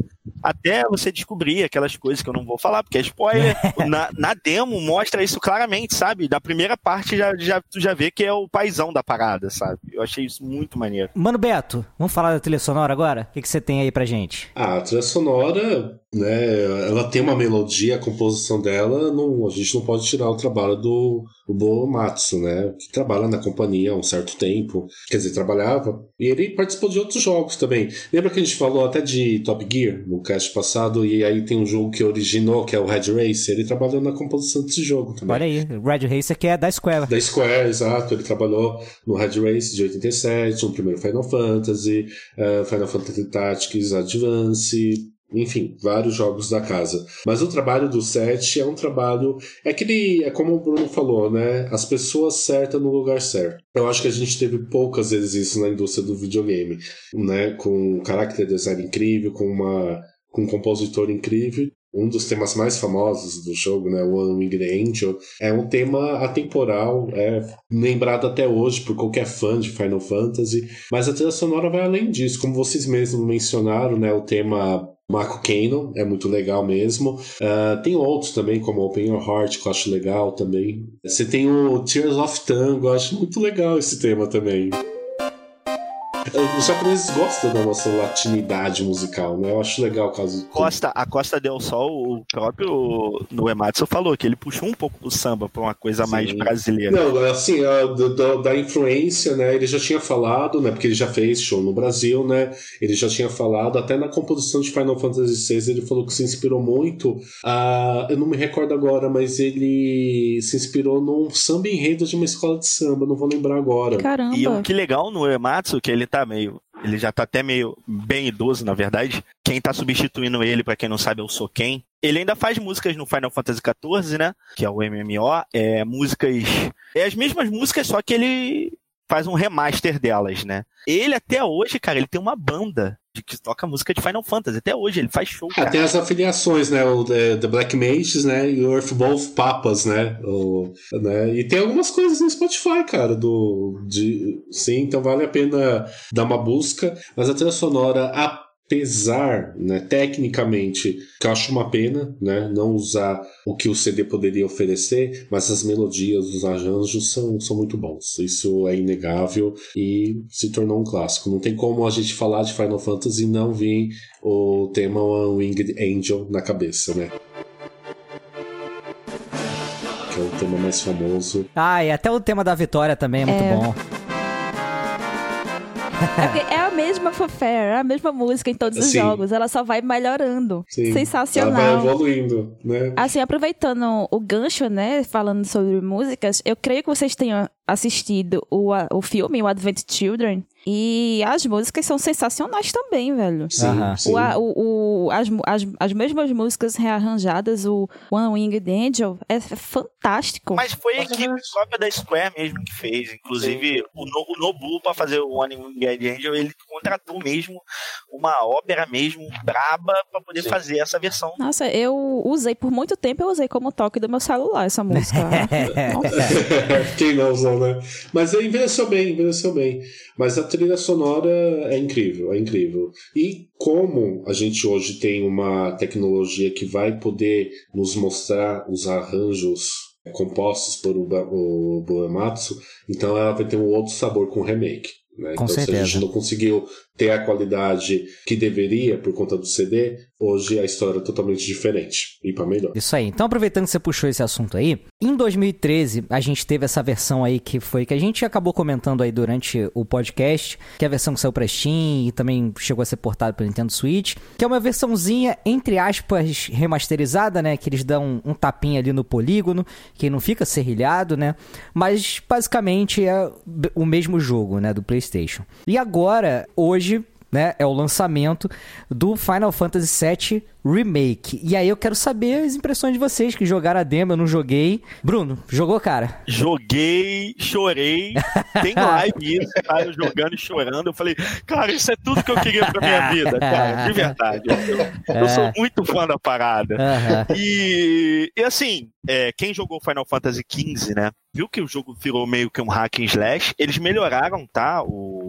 Até você descobrir aquelas coisas que eu não vou falar, porque é spoiler. <laughs> na, na demo mostra isso claramente, sabe? Da primeira parte já, já, tu já vê que é o paizão da parada, sabe? Eu achei isso muito maneiro. Mano Beto, vamos falar da trilha sonora agora? O que, que você tem aí pra gente? Ah, a trilha sonora, né? Ela tem uma melodia, a composição dela, não, a gente não pode tirar o trabalho do, do Bo Matsu, né? Que trabalha na companhia há um certo tempo. Quer dizer, trabalhava. E ele participou de outros jogos também. Lembra que a gente falou até de Top Gear no cast passado? E aí tem um jogo que originou, que é o Red Race. Ele trabalhou na composição desse jogo também. Olha aí, Red Racer que é da Square. Da Square, exato. Ele trabalhou no Red Race de 87, no primeiro Final Fantasy, eh, Final Fantasy Tactics Advance, enfim, vários jogos da casa. Mas o trabalho do set é um trabalho. É aquele. É como o Bruno falou, né? As pessoas certas no lugar certo. Eu acho que a gente teve poucas vezes isso na indústria do videogame, né? Com um character design incrível, com uma. com um compositor incrível um dos temas mais famosos do jogo, né, One Winged Angel, é um tema atemporal, é lembrado até hoje por qualquer fã de Final Fantasy, mas a trilha sonora vai além disso, como vocês mesmos mencionaram, né, o tema Marco Cannon, é muito legal mesmo. Uh, tem outros também, como Open Your Heart, que eu acho legal também. Você tem o Tears of Tango, eu acho muito legal esse tema também. Os japoneses gostam da nossa latinidade musical, né? Eu acho legal o caso. Costa, a Costa del Sol, o próprio no Ematsu falou que ele puxou um pouco do samba pra uma coisa Sim. mais brasileira. Não, assim, a, da, da, influência, né? Ele já tinha falado, né? Porque ele já fez show no Brasil, né? Ele já tinha falado, até na composição de Final Fantasy VI, ele falou que se inspirou muito. A, eu não me recordo agora, mas ele se inspirou num samba enredo de uma escola de samba, não vou lembrar agora. Caramba. E o que legal no Ematsu, que ele tá meio. Ele já tá até meio bem idoso, na verdade. Quem tá substituindo ele, para quem não sabe, é o Soken. Ele ainda faz músicas no Final Fantasy XIV, né? Que é o MMO. É músicas. É as mesmas músicas, só que ele faz um remaster delas, né? Ele até hoje, cara, ele tem uma banda que toca música de Final Fantasy. Até hoje ele faz show. Ah, tem as afiliações, né? O The, The Black Mages, né? E o Earthwolf Papas, né? O, né? E tem algumas coisas no Spotify, cara, do de sim, então vale a pena dar uma busca, mas a trilha sonora a apesar, né, tecnicamente, que eu acho uma pena, né, não usar o que o CD poderia oferecer, mas as melodias, os arranjos são, são muito bons. Isso é inegável e se tornou um clássico. Não tem como a gente falar de Final Fantasy e não vir o tema One Winged Angel na cabeça, né? Que é o tema mais famoso. Ah, e até o tema da vitória também é muito é... bom. É, é, mesma fanfare, é a mesma música em todos os Sim. jogos. Ela só vai melhorando. Sim. Sensacional. Ela vai evoluindo, né? Assim, aproveitando o gancho, né? Falando sobre músicas, eu creio que vocês tenham assistido o, o filme, o Advent Children. E as músicas são sensacionais também, velho. Sim, sim. O, o, o, as, as, as mesmas músicas rearranjadas, o One Winged Angel, é fantástico. Mas foi a equipe própria da Square mesmo que fez. Inclusive, o, no, o Nobu, pra fazer o One Winged Angel, ele contratou mesmo uma ópera mesmo braba pra poder sim. fazer essa versão. Nossa, eu usei por muito tempo, eu usei como toque do meu celular essa música. Quem não usou, né? Mas envelheceu bem, envelheceu bem. Mas a trilha sonora é incrível, é incrível. E como a gente hoje tem uma tecnologia que vai poder nos mostrar os arranjos compostos por o, Boematsu, então ela vai ter um outro sabor com remake. Né? Com então, certeza. se a gente não conseguiu ter a qualidade que deveria por conta do CD, hoje a história é totalmente diferente e para melhor. Isso aí. Então, aproveitando que você puxou esse assunto aí, em 2013 a gente teve essa versão aí que foi que a gente acabou comentando aí durante o podcast, que é a versão que saiu para Steam e também chegou a ser portada para Nintendo Switch, que é uma versãozinha entre aspas remasterizada, né, que eles dão um, tapinha ali no polígono, que não fica serrilhado, né? Mas basicamente é o mesmo jogo, né, do PlayStation. E agora, hoje né, é o lançamento do Final Fantasy VII Remake. E aí eu quero saber as impressões de vocês que jogaram a demo, eu não joguei. Bruno, jogou, cara? Joguei, chorei. <laughs> Tem live isso, tá? Eu jogando e chorando. Eu falei, cara, isso é tudo que eu queria pra minha vida, cara. De verdade. Eu, eu sou é. muito fã da parada. Uhum. E, e assim, é, quem jogou Final Fantasy XV, né? Viu que o jogo virou meio que um hack and slash. Eles melhoraram, tá? O,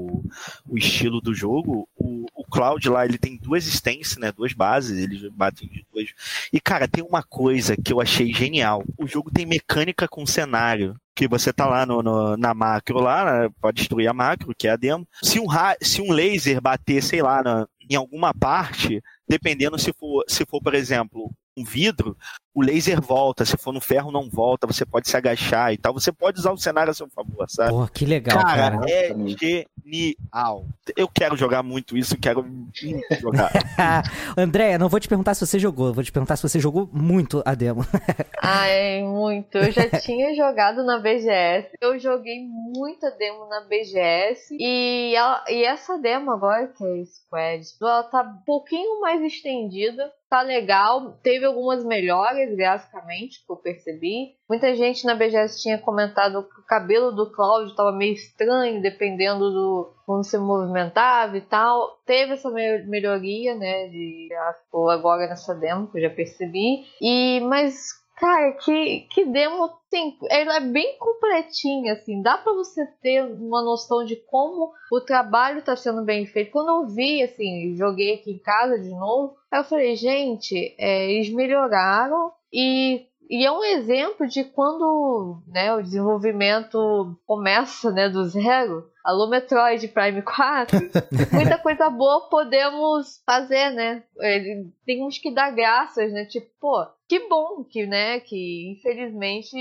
o estilo do jogo. O, o Cloud lá, ele tem duas instances, né? Duas bases. Eles batem de dois. E, cara, tem uma coisa que eu achei genial. O jogo tem mecânica com cenário. Que você tá lá no, no na macro lá, né, pode destruir a macro, que é a demo. Se um, se um laser bater, sei lá, na, em alguma parte, dependendo se for, se for, por exemplo, um vidro, o laser volta, se for no ferro não volta, você pode se agachar e tal. Você pode usar o cenário a seu favor, sabe? Porra, que legal, cara. cara. É genial. Eu quero jogar muito isso, quero muito jogar. <laughs> Andréia, não vou te perguntar se você jogou, vou te perguntar se você jogou muito a demo. <laughs> Ai, muito. Eu já <laughs> tinha jogado na BGS. Eu joguei muita demo na BGS. E, ela, e essa demo agora, que é Squad, ela tá um pouquinho mais estendida tá legal. Teve algumas melhores graficamente que eu percebi. Muita gente na BGS tinha comentado que o cabelo do Cláudio estava meio estranho, dependendo do como se movimentava e tal. Teve essa melhoria, né, de gráfico agora nessa demo que eu já percebi. E mas Cara, que, que demo tem. Ela é bem completinha, assim. Dá pra você ter uma noção de como o trabalho tá sendo bem feito. Quando eu vi, assim, joguei aqui em casa de novo, eu falei, gente, é, eles melhoraram e e é um exemplo de quando né, o desenvolvimento começa né, do zero. Alô Metroid Prime 4, <laughs> muita coisa boa podemos fazer, né? Temos que dar graças, né? Tipo, pô, que bom que, né, que infelizmente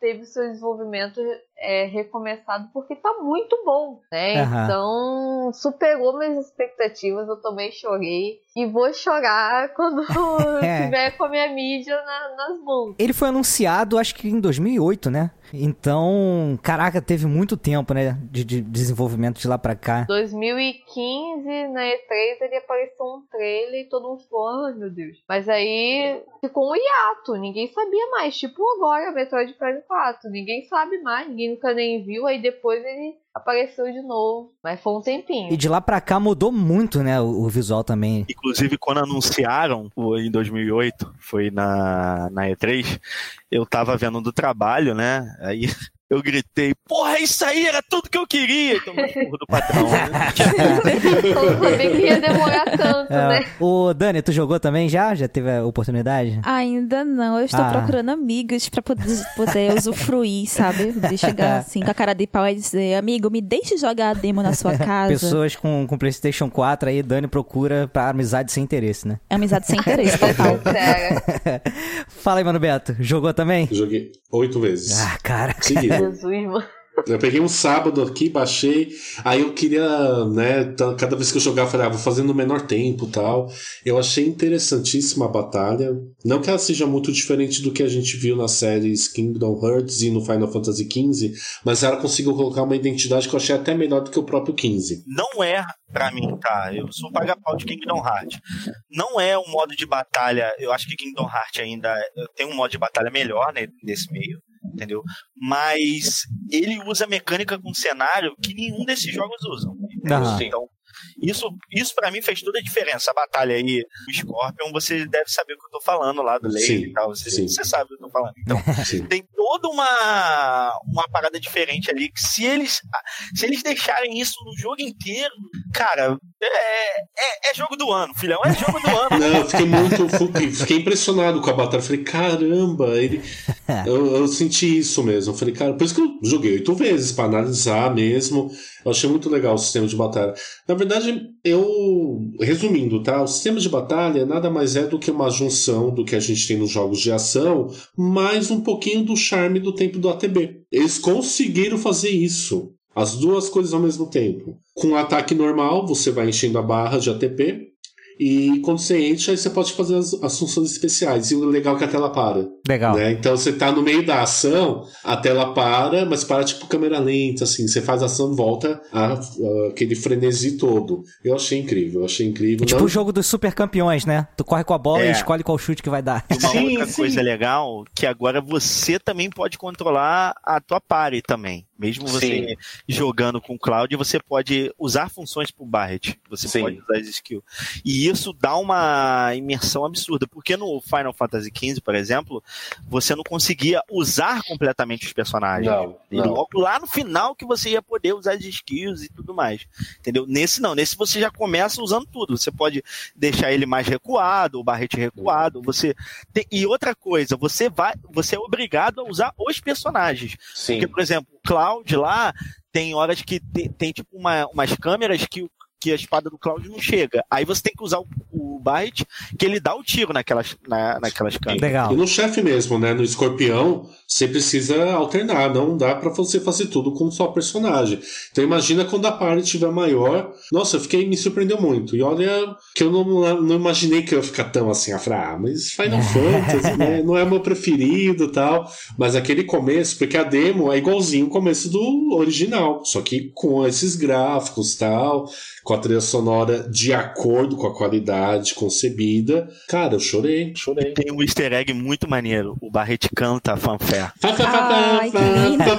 teve seu desenvolvimento é, recomeçado porque tá muito bom, né? Uhum. Então, superou minhas expectativas, eu também chorei e vou chorar <laughs> quando <laughs> é. tiver com a minha mídia na, nas mãos. Ele foi anunciado, acho que em 2008, né? Então, caraca, teve muito tempo, né, de, de desenvolvimento de lá pra cá. 2015, na E3, ele apareceu um trailer e todo mundo falou, oh, meu Deus. Mas aí ficou um hiato, ninguém sabia mais. Tipo agora, Metroid Prime 4, ninguém sabe mais, ninguém nunca nem viu. Aí depois ele apareceu de novo, mas foi um tempinho. E de lá pra cá mudou muito, né, o, o visual também. Inclusive, quando anunciaram em 2008, foi na, na E3, eu tava vendo do trabalho, né, aí eu gritei, porra, isso aí era tudo que eu queria. Então, porra do patrão. Né? <laughs> eu sabia que ia demorar tanto, é. né? Ô, Dani, tu jogou também já? Já teve a oportunidade? Ainda não. Eu estou ah. procurando amigos pra poder, poder usufruir, sabe? De chegar <laughs> assim com a cara de pau e dizer, amigo, me deixe jogar a demo na sua <laughs> casa. Pessoas com, com PlayStation 4 aí, Dani procura pra amizade sem interesse, né? É amizade sem interesse, total. Fala aí, Mano Beto. Jogou também? Joguei oito vezes. Ah, cara. Seguido. Jesus, mano. Eu peguei um sábado aqui, baixei. Aí eu queria, né? Cada vez que eu jogava, eu falei, ah, vou fazer no menor tempo tal. Eu achei interessantíssima a batalha. Não que ela seja muito diferente do que a gente viu nas séries Kingdom Hearts e no Final Fantasy XV, mas ela conseguiu colocar uma identidade que eu achei até melhor do que o próprio XV. Não é, pra mim, tá? Eu sou paga-pau de Kingdom Hearts. Não é um modo de batalha. Eu acho que Kingdom Hearts ainda tem um modo de batalha melhor né, nesse meio entendeu? Mas ele usa mecânica com cenário que nenhum desses jogos usam. Então, isso, isso para mim fez toda a diferença. A batalha aí do Scorpion, você deve saber o que eu tô falando lá do Lei e tal. Você, você, sabe o que eu tô falando. Então, <laughs> tem toda uma, uma parada diferente ali. Que se eles, se eles deixarem isso no jogo inteiro, cara, é, é, é jogo do ano, filhão. É jogo do ano. <laughs> Não, eu fiquei muito. Fiquei impressionado com a batalha. Falei, caramba, ele. <laughs> Eu, eu senti isso mesmo. falei, cara, por isso que eu joguei oito vezes, para analisar mesmo. Eu achei muito legal o sistema de batalha. Na verdade, eu. Resumindo, tá? O sistema de batalha nada mais é do que uma junção do que a gente tem nos jogos de ação, mais um pouquinho do charme do tempo do ATB. Eles conseguiram fazer isso. As duas coisas ao mesmo tempo. Com o ataque normal, você vai enchendo a barra de ATP. E quando você enche, aí você pode fazer as, as funções especiais. E o legal é que a tela para. Legal. Né? Então você tá no meio da ação, a tela para, mas para tipo câmera lenta, assim. Você faz a ação, volta a, a, aquele frenesi todo. Eu achei incrível, eu achei incrível. tipo Não... o jogo dos super campeões, né? Tu corre com a bola é. e escolhe qual chute que vai dar. E uma sim, outra sim. coisa legal, que agora você também pode controlar a tua party também. Mesmo você Sim. jogando com cloud, você pode usar funções pro Barret. Você Sim. pode usar as skills. E isso dá uma imersão absurda. Porque no Final Fantasy XV, por exemplo, você não conseguia usar completamente os personagens. Não, e não. logo lá no final que você ia poder usar as skills e tudo mais. Entendeu? Nesse não. Nesse você já começa usando tudo. Você pode deixar ele mais recuado, o Barret recuado. Você tem... E outra coisa, você vai. Você é obrigado a usar os personagens. Sim. Porque, por exemplo, Cloud lá tem horas que tem, tem tipo uma, umas câmeras que que a espada do Cloud não chega. Aí você tem que usar o, o Byte, que ele dá o tiro naquelas, na, naquelas câmeras. Legal. E no chefe mesmo, né? No escorpião, você precisa alternar. Não dá para você fazer tudo com só personagem. Então imagina quando a party estiver maior. Nossa, eu fiquei, me surpreendeu muito. E olha que eu não, não imaginei que eu ia ficar tão assim. a falar, ah, mas Final <laughs> Fantasy, né? Não é meu preferido tal. Mas aquele começo, porque a demo é igualzinho o começo do original. Só que com esses gráficos tal com a trilha sonora de acordo com a qualidade concebida. Cara, eu chorei, chorei. Tem um easter egg muito maneiro. O Barret canta a fanfare.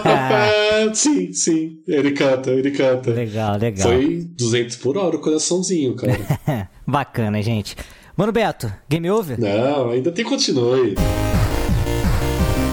Ai, sim, sim. Ele canta, ele canta. Legal, legal. Foi 200 por hora o coraçãozinho, cara. <laughs> Bacana, gente. Mano Beto, game over? Não, ainda tem continue.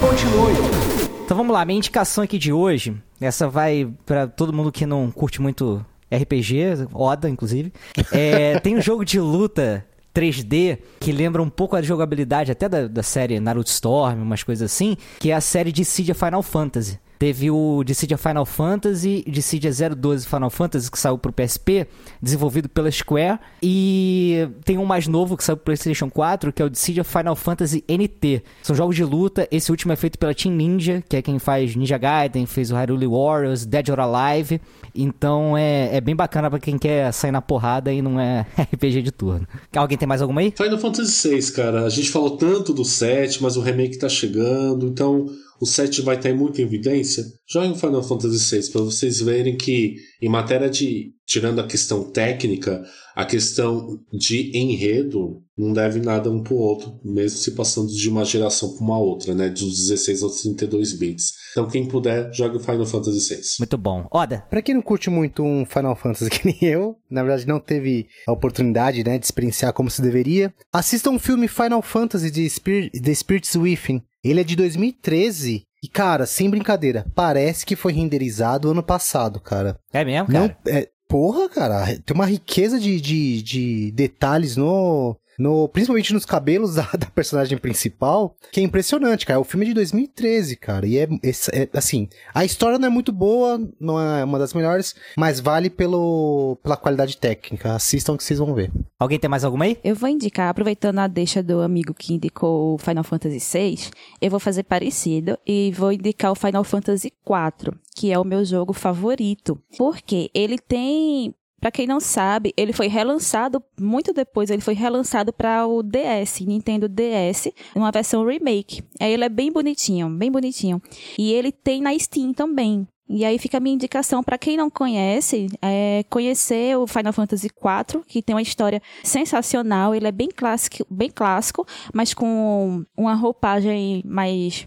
Continue. Então vamos lá, minha indicação aqui de hoje, essa vai pra todo mundo que não curte muito RPG, Oda, inclusive. É, <laughs> tem um jogo de luta 3D que lembra um pouco a jogabilidade até da, da série Naruto Storm, umas coisas assim, que é a série de Dissidia Final Fantasy. Teve o Dissidia Final Fantasy, Dissidia 012 Final Fantasy, que saiu pro PSP, desenvolvido pela Square. E tem um mais novo que saiu pro PlayStation 4, que é o Dissidia Final Fantasy NT. São jogos de luta. Esse último é feito pela Team Ninja, que é quem faz Ninja Gaiden, fez o Hyrule Warriors, Dead or Alive. Então é, é bem bacana pra quem quer sair na porrada e não é <laughs> RPG de turno. Alguém tem mais alguma aí? Final Fantasy VI, cara. A gente falou tanto do 7, mas o remake tá chegando, então o 7 vai estar muito em evidência. Jogue o Final Fantasy VI para vocês verem que, em matéria de. Tirando a questão técnica, a questão de enredo não deve nada um pro outro, mesmo se passando de uma geração para uma outra, né? Dos 16 aos 32 bits. Então, quem puder, jogue o Final Fantasy VI. Muito bom. Oda, Pra quem não curte muito um Final Fantasy <laughs> que nem eu, na verdade não teve a oportunidade, né, de experienciar como se deveria, assista um filme Final Fantasy de Spirit, The Spirits Within. Ele é de 2013 e, cara, sem brincadeira, parece que foi renderizado ano passado, cara. é mesmo, Não, cara? é, porra, cara, tem uma riqueza de, de, de detalhes no, no. Principalmente nos cabelos <laughs> da, da personagem principal, que é impressionante, cara. O filme é de 2013, cara. E é, é- é, assim, a história não é muito boa, não é uma das melhores, mas vale pelo, pela qualidade técnica. Assistam que vocês vão ver. Alguém tem mais alguma aí? Eu vou indicar, aproveitando a deixa do amigo que indicou o Final Fantasy VI, eu vou fazer parecido e vou indicar o Final Fantasy IV, que é o meu jogo favorito. Porque ele tem. Pra quem não sabe, ele foi relançado muito depois, ele foi relançado para o DS, Nintendo DS, numa versão remake. Aí ele é bem bonitinho, bem bonitinho. E ele tem na Steam também. E aí fica a minha indicação para quem não conhece, é conhecer o Final Fantasy IV, que tem uma história sensacional. Ele é bem clássico, bem clássico, mas com uma roupagem mais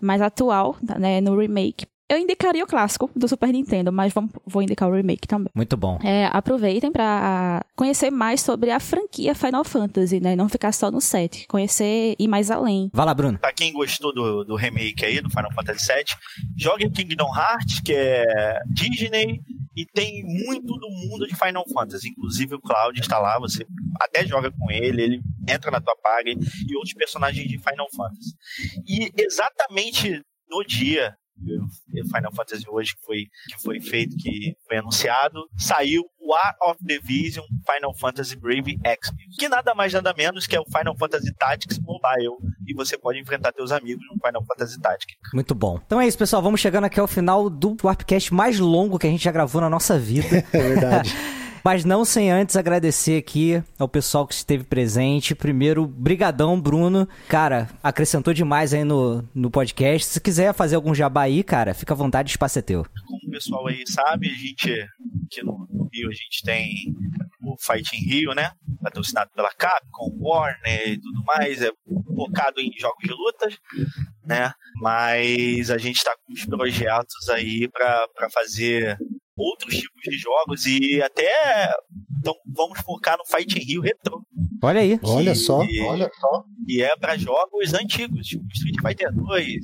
mais atual, né, no remake. Eu indicaria o clássico do Super Nintendo, mas vamos, vou indicar o remake também. Muito bom. É, aproveitem para conhecer mais sobre a franquia Final Fantasy, né? Não ficar só no set, conhecer e ir mais além. Vai lá, Bruno. Pra quem gostou do, do remake aí, do Final Fantasy VII, jogue Kingdom Hearts, que é Disney, e tem muito do mundo de Final Fantasy. Inclusive o Cloud está lá, você até joga com ele, ele entra na tua party e outros personagens de Final Fantasy. E exatamente no dia Final Fantasy hoje que foi, que foi feito, que foi anunciado, saiu o War of the Vision Final Fantasy Brave Exvius, que nada mais nada menos que é o Final Fantasy Tactics Mobile, e você pode enfrentar teus amigos no Final Fantasy Tactics. Muito bom. Então é isso, pessoal. Vamos chegando aqui ao final do Warpcast mais longo que a gente já gravou na nossa vida. <laughs> É verdade. <laughs> Mas não sem antes agradecer aqui ao pessoal que esteve presente. Primeiro, brigadão, Bruno. Cara, acrescentou demais aí no, no podcast. Se quiser fazer algum jabá aí, cara, fica à vontade, o espaço é teu. Como o pessoal aí sabe, a gente aqui no, Rio a gente tem o Fight in Rio, né? Patrocinado pela Capcom, Warner e tudo mais, é focado em jogos de lutas, né? Mas a gente tá com uns projetos aí para fazer outros tipos de jogos e até então vamos focar no Fight Rio Retro. Olha aí. Olha só, E- olha só. E é para jogos antigos, tipo Street Fighter 2,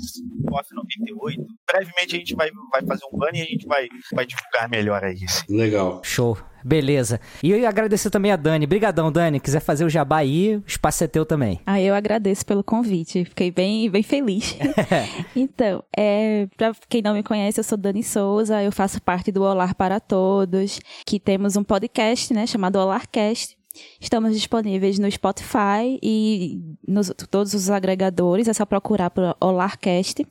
KOF 98. Brevemente a gente vai, vai fazer um banner e a gente vai, vai divulgar melhor aí. Legal. Show. Beleza. E eu ia agradecer também a Dani. Brigadão, Dani. Quiser fazer o jabá aí, o espaço é teu também. Ah, eu agradeço pelo convite, fiquei bem, bem feliz. <laughs> então, é, para quem não me conhece, eu sou Dani Souza, eu faço parte do Olar para Todos, que temos um podcast, né, chamado Olarcast. Estamos disponíveis no Spotify e nos todos os agregadores, é só procurar por Olarcast.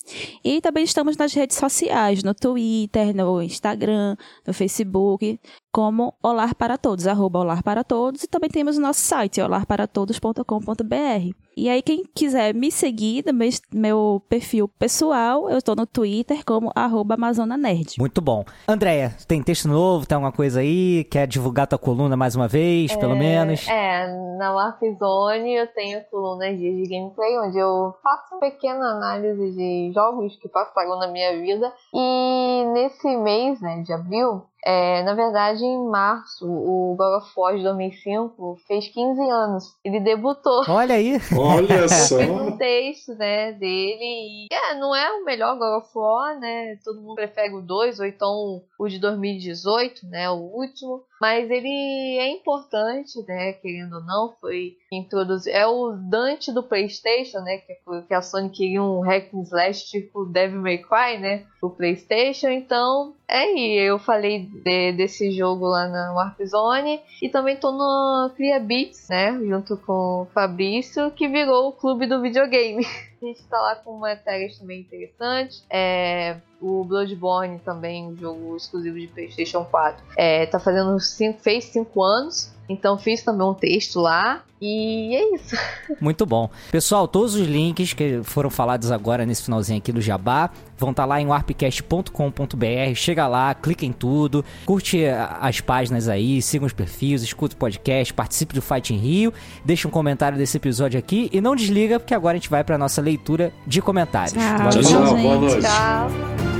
E também estamos nas redes sociais, no Twitter, no Instagram, no Facebook, como Olar para Todos, arroba Olar para Todos. E também temos o nosso site, olarparatodos.com.br. E aí, quem quiser me seguir, no meu, meu perfil pessoal, eu estou no Twitter como arroba Amazona Nerd. Muito bom. Andréia, tem texto novo? Tem alguma coisa aí? Quer divulgar tua coluna mais uma vez, pelo menos? É, na Warpzone eu tenho colunas de de gameplay, onde eu faço uma pequena análise de jogos que passaram na minha vida. E nesse mês, né, de abril, É, na verdade, em março, o God of War de 2005 fez 15 anos. Ele debutou. Olha aí. <laughs> Olha só. Fez um texto, né, dele. E, é, não é o melhor God of War, né? Todo mundo prefere o 2, ou então o de 2018, né? O último. Mas ele é importante, né? Querendo ou não, foi introduzido. É o Dante do PlayStation, né? Que, que a Sony queria um hack and slash tipo Devil May Cry, né? O PlayStation. Então, é aí. Eu falei de, desse jogo lá na Warp Zone. E também tô no Cria Beats, né? Junto com o Fabrício, que virou o clube do videogame. <laughs> A gente tá lá com matérias também interessantes. É, o Bloodborne também, um jogo exclusivo de PlayStation 4, é, tá fazendo cinco, fez 5 anos. Então fiz também um texto lá e é isso. <laughs> Muito bom. Pessoal, todos os links que foram falados agora nesse finalzinho aqui do Jabá vão estar tá lá em warpcast.com.br. Chega lá, clica em tudo, curte as páginas aí, siga os perfis, escuta o podcast, participe do Fight em Rio, deixa um comentário desse episódio aqui e não desliga porque agora a gente vai para nossa leitura de comentários. Tchau, Tchau, tchau. Boa noite. Tchau.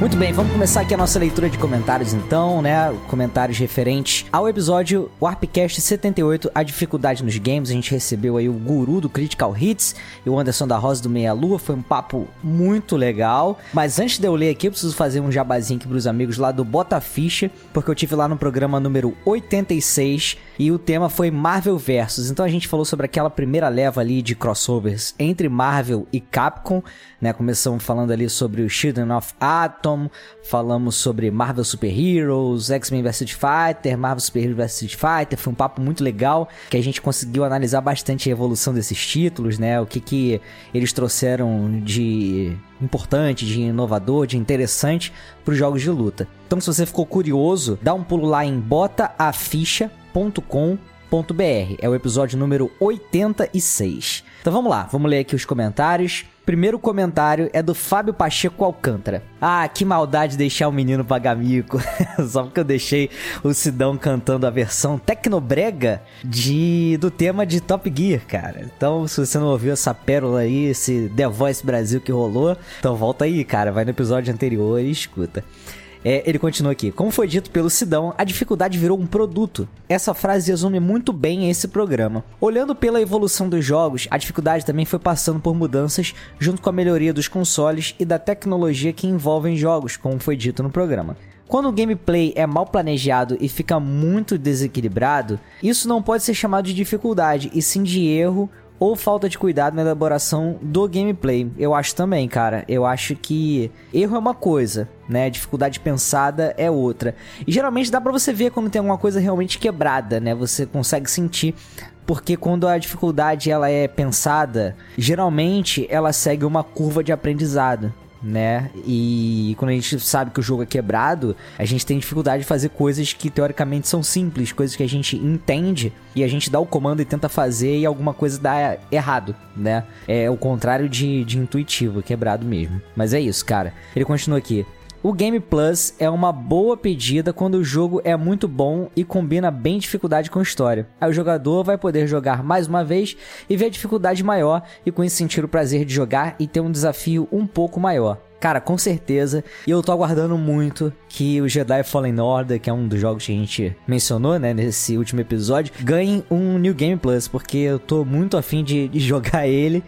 Muito bem, vamos começar aqui a nossa leitura de comentários então, né? Comentários referentes ao episódio Warpcast 78, a dificuldade nos games. A gente recebeu aí o guru do Critical Hits e o Anderson da Rosa do Meia Lua. Foi um papo muito legal. Mas antes de eu ler aqui, eu preciso fazer um jabazinho aqui pros amigos lá do Bota Ficha, porque eu tive lá no programa número 86 e o tema foi Marvel Versus. Então a gente falou sobre aquela primeira leva ali de crossovers entre Marvel e Capcom, né? Começamos falando ali sobre o Children of Atom, falamos sobre Marvel Super Heroes, X-Men vs Fighter, Marvel Super Heroes vs Fighter. Foi um papo muito legal que a gente conseguiu analisar bastante a evolução desses títulos, né? O que que eles trouxeram de importante, de inovador, de interessante para os jogos de luta. Então, se você ficou curioso, dá um pulo lá em botaAficha.com.br. É o episódio número 86. Então vamos lá, vamos ler aqui os comentários. Primeiro comentário é do Fábio Pacheco Alcântara. Ah, que maldade deixar o menino pagar mico. <laughs> Só porque eu deixei o Sidão cantando a versão tecnobrega de, do tema de Top Gear, cara. Então, se você não ouviu essa pérola aí, esse The Voice Brasil que rolou, então volta aí, cara. Vai no episódio anterior e escuta. É, ele continua aqui. Como foi dito pelo Sidão, a dificuldade virou um produto. Essa frase resume muito bem esse programa. Olhando pela evolução dos jogos, a dificuldade também foi passando por mudanças junto com a melhoria dos consoles e da tecnologia que envolvem jogos, como foi dito no programa. Quando o gameplay é mal planejado e fica muito desequilibrado, isso não pode ser chamado de dificuldade, e sim de erro ou falta de cuidado na elaboração do gameplay. Eu acho também, cara. Eu acho que erro é uma coisa, né? Dificuldade pensada é outra. E geralmente dá para você ver quando tem alguma coisa realmente quebrada, né? Você consegue sentir porque quando a dificuldade ela é pensada, geralmente ela segue uma curva de aprendizado né? E quando a gente sabe que o jogo é quebrado, a gente tem dificuldade de fazer coisas que teoricamente são simples, coisas que a gente entende e a gente dá o comando e tenta fazer e alguma coisa dá errado, né? É o contrário de, de intuitivo, quebrado mesmo. Mas é isso, cara. Ele continua aqui. O Game Plus é uma boa pedida quando o jogo é muito bom e combina bem dificuldade com história. Aí o jogador vai poder jogar mais uma vez e ver a dificuldade maior e com isso sentir o prazer de jogar e ter um desafio um pouco maior. Cara, com certeza. E eu tô aguardando muito que o Jedi Fallen Order, que é um dos jogos que a gente mencionou, né, nesse último episódio, ganhe um New Game Plus, porque eu tô muito afim de, de <laughs> jogar ele.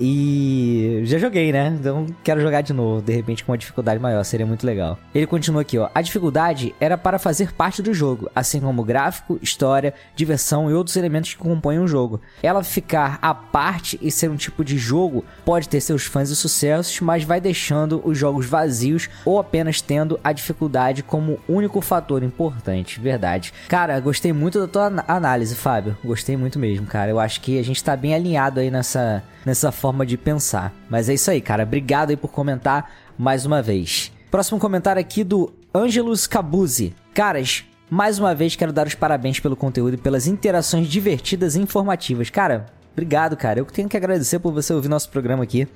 E já joguei, né? Então quero jogar de novo, de repente com uma dificuldade maior, seria muito legal. Ele continua aqui, ó. A dificuldade era para fazer parte do jogo, assim como gráfico, história, diversão e outros elementos que compõem o jogo. Ela ficar à parte e ser um tipo de jogo pode ter seus fãs e sucessos, mas vai deixando os jogos vazios ou apenas tendo a dificuldade como único fator importante. Verdade. Cara, gostei muito da tua análise, Fábio. Gostei muito mesmo, cara. Eu acho que a gente tá bem alinhado aí nessa nessa forma de pensar. Mas é isso aí, cara. Obrigado aí por comentar mais uma vez. Próximo comentário aqui do Angelus Cabuzzi. Caras, mais uma vez quero dar os parabéns pelo conteúdo e pelas interações divertidas e informativas. Cara, obrigado, cara. Eu tenho que agradecer por você ouvir nosso programa aqui.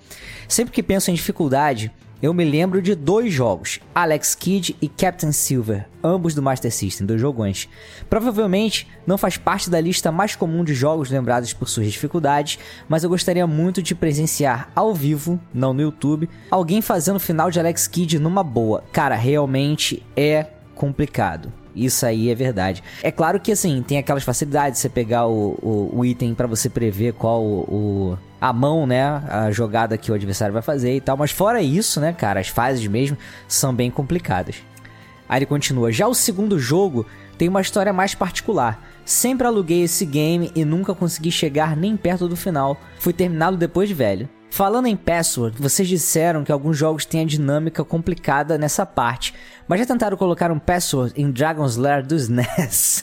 Sempre que penso em dificuldade, eu me lembro de dois jogos, Alex Kidd e Captain Silver, ambos do Master System, dois jogões. Provavelmente não faz parte da lista mais comum de jogos lembrados por suas dificuldades, mas eu gostaria muito de presenciar ao vivo, não no YouTube, alguém fazendo o final de Alex Kidd numa boa. Cara, realmente é complicado. Isso aí é verdade. É claro que assim, tem aquelas facilidades, você pegar o, o, o item para você prever qual o, a mão, né, a jogada que o adversário vai fazer e tal, mas fora isso, né, cara, as fases mesmo são bem complicadas. Aí ele continua: "Já o segundo jogo tem uma história mais particular. Sempre aluguei esse game e nunca consegui chegar nem perto do final. Fui terminá-lo depois de velho. Falando em password, vocês disseram que alguns jogos têm a dinâmica complicada nessa parte, mas já tentaram colocar um password em Dragon's Lair dos <laughs> NES?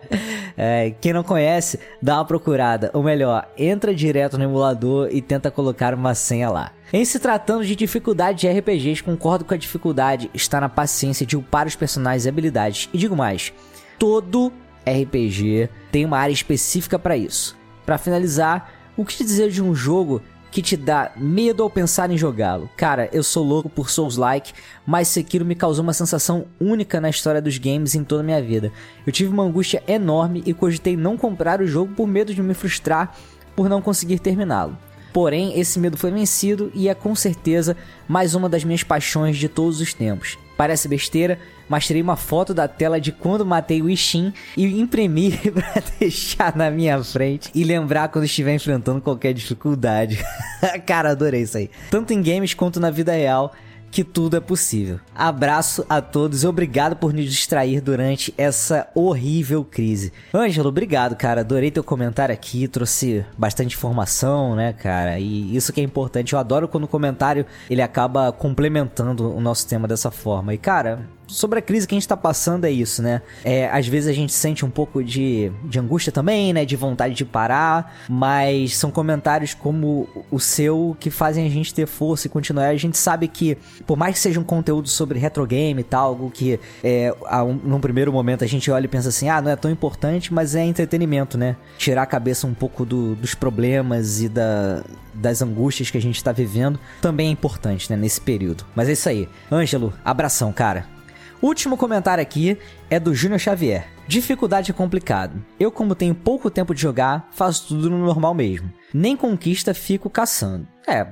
<laughs> é, quem não conhece, dá uma procurada, ou melhor, entra direto no emulador e tenta colocar uma senha lá. Em se tratando de dificuldade de RPGs, concordo com a dificuldade está na paciência de upar os personagens e habilidades. E digo mais, todo RPG tem uma área específica para isso. Para finalizar, o que dizer de um jogo que te dá medo ao pensar em jogá-lo. Cara, eu sou louco por Souls-like, mas Sekiro me causou uma sensação única na história dos games em toda a minha vida. Eu tive uma angústia enorme e cogitei não comprar o jogo por medo de me frustrar por não conseguir terminá-lo. Porém, esse medo foi vencido e é com certeza mais uma das minhas paixões de todos os tempos. Parece besteira, mas tirei uma foto da tela de quando matei o Ishin e imprimi <laughs> pra deixar na minha frente e lembrar quando estiver enfrentando qualquer dificuldade. <laughs> Cara, adorei isso aí. Tanto em games quanto na vida real que tudo é possível. Abraço a todos e obrigado por nos distrair durante essa horrível crise. Ângelo, obrigado, cara. Adorei teu comentário aqui, trouxe bastante informação, né, cara? E isso que é importante. Eu adoro quando o comentário ele acaba complementando o nosso tema dessa forma. E, cara, sobre a crise que a gente tá passando é isso, né? É, às vezes a gente sente um pouco de, de angústia também, né? De vontade de parar, mas são comentários como o seu que fazem a gente ter força e continuar. A gente sabe que, por mais que seja um conteúdo sobre retro game e tal, algo que é, um, num primeiro momento a gente olha e pensa assim, ah, não é tão importante, mas é entretenimento, né? Tirar a cabeça um pouco do, dos problemas e da, das angústias que a gente tá vivendo também é importante, né? Nesse período. Mas é isso aí. Ângelo, abração, cara. Último comentário aqui é do Júnior Xavier. Dificuldade é complicado. Eu, como tenho pouco tempo de jogar, faço tudo no normal mesmo. Nem conquista, fico caçando. É,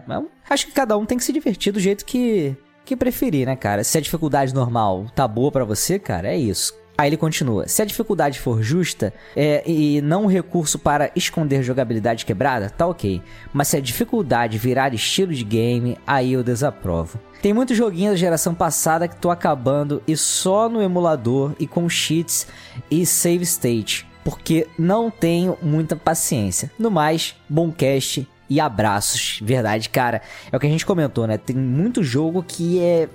acho que cada um tem que se divertir do jeito que, que preferir, né, cara? Se a dificuldade normal tá boa para você, cara, é isso. Aí ele continua: se a dificuldade for justa é, e não um recurso para esconder jogabilidade quebrada, tá ok. Mas se a dificuldade virar estilo de game, aí eu desaprovo. Tem muitos joguinhos da geração passada que tô acabando e só no emulador e com cheats e save state, porque não tenho muita paciência. No mais, bom cast e abraços. Verdade, cara. É o que a gente comentou, né? Tem muito jogo que é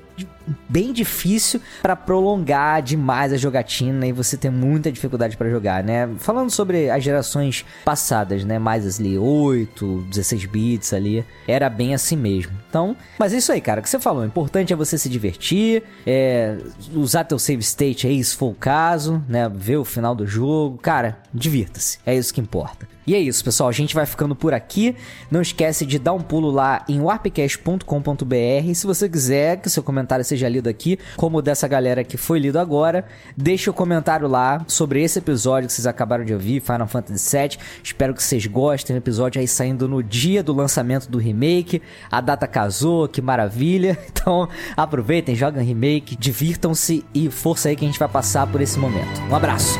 bem difícil para prolongar demais a jogatina e você ter muita dificuldade para jogar, né? Falando sobre as gerações passadas, né? Mais ali 8, 16 bits ali, era bem assim mesmo. Então, mas é isso aí, cara, que você falou, o importante é você se divertir, é usar teu save state aí, se for o caso, né? Ver o final do jogo, cara, divirta-se. É isso que importa. E é isso, pessoal. A gente vai ficando por aqui. Não esquece de dar um pulo lá em warpcast.com.br. Se você quiser que seu comentário seja lido aqui, como dessa galera que foi lido agora, deixa o um comentário lá sobre esse episódio que vocês acabaram de ouvir, Final Fantasy VII. Espero que vocês gostem. O episódio aí saindo no dia do lançamento do remake. A data casou, que maravilha. <laughs> Então aproveitem, joguem remake, divirtam-se e força aí que a gente vai passar por esse momento. Um abraço!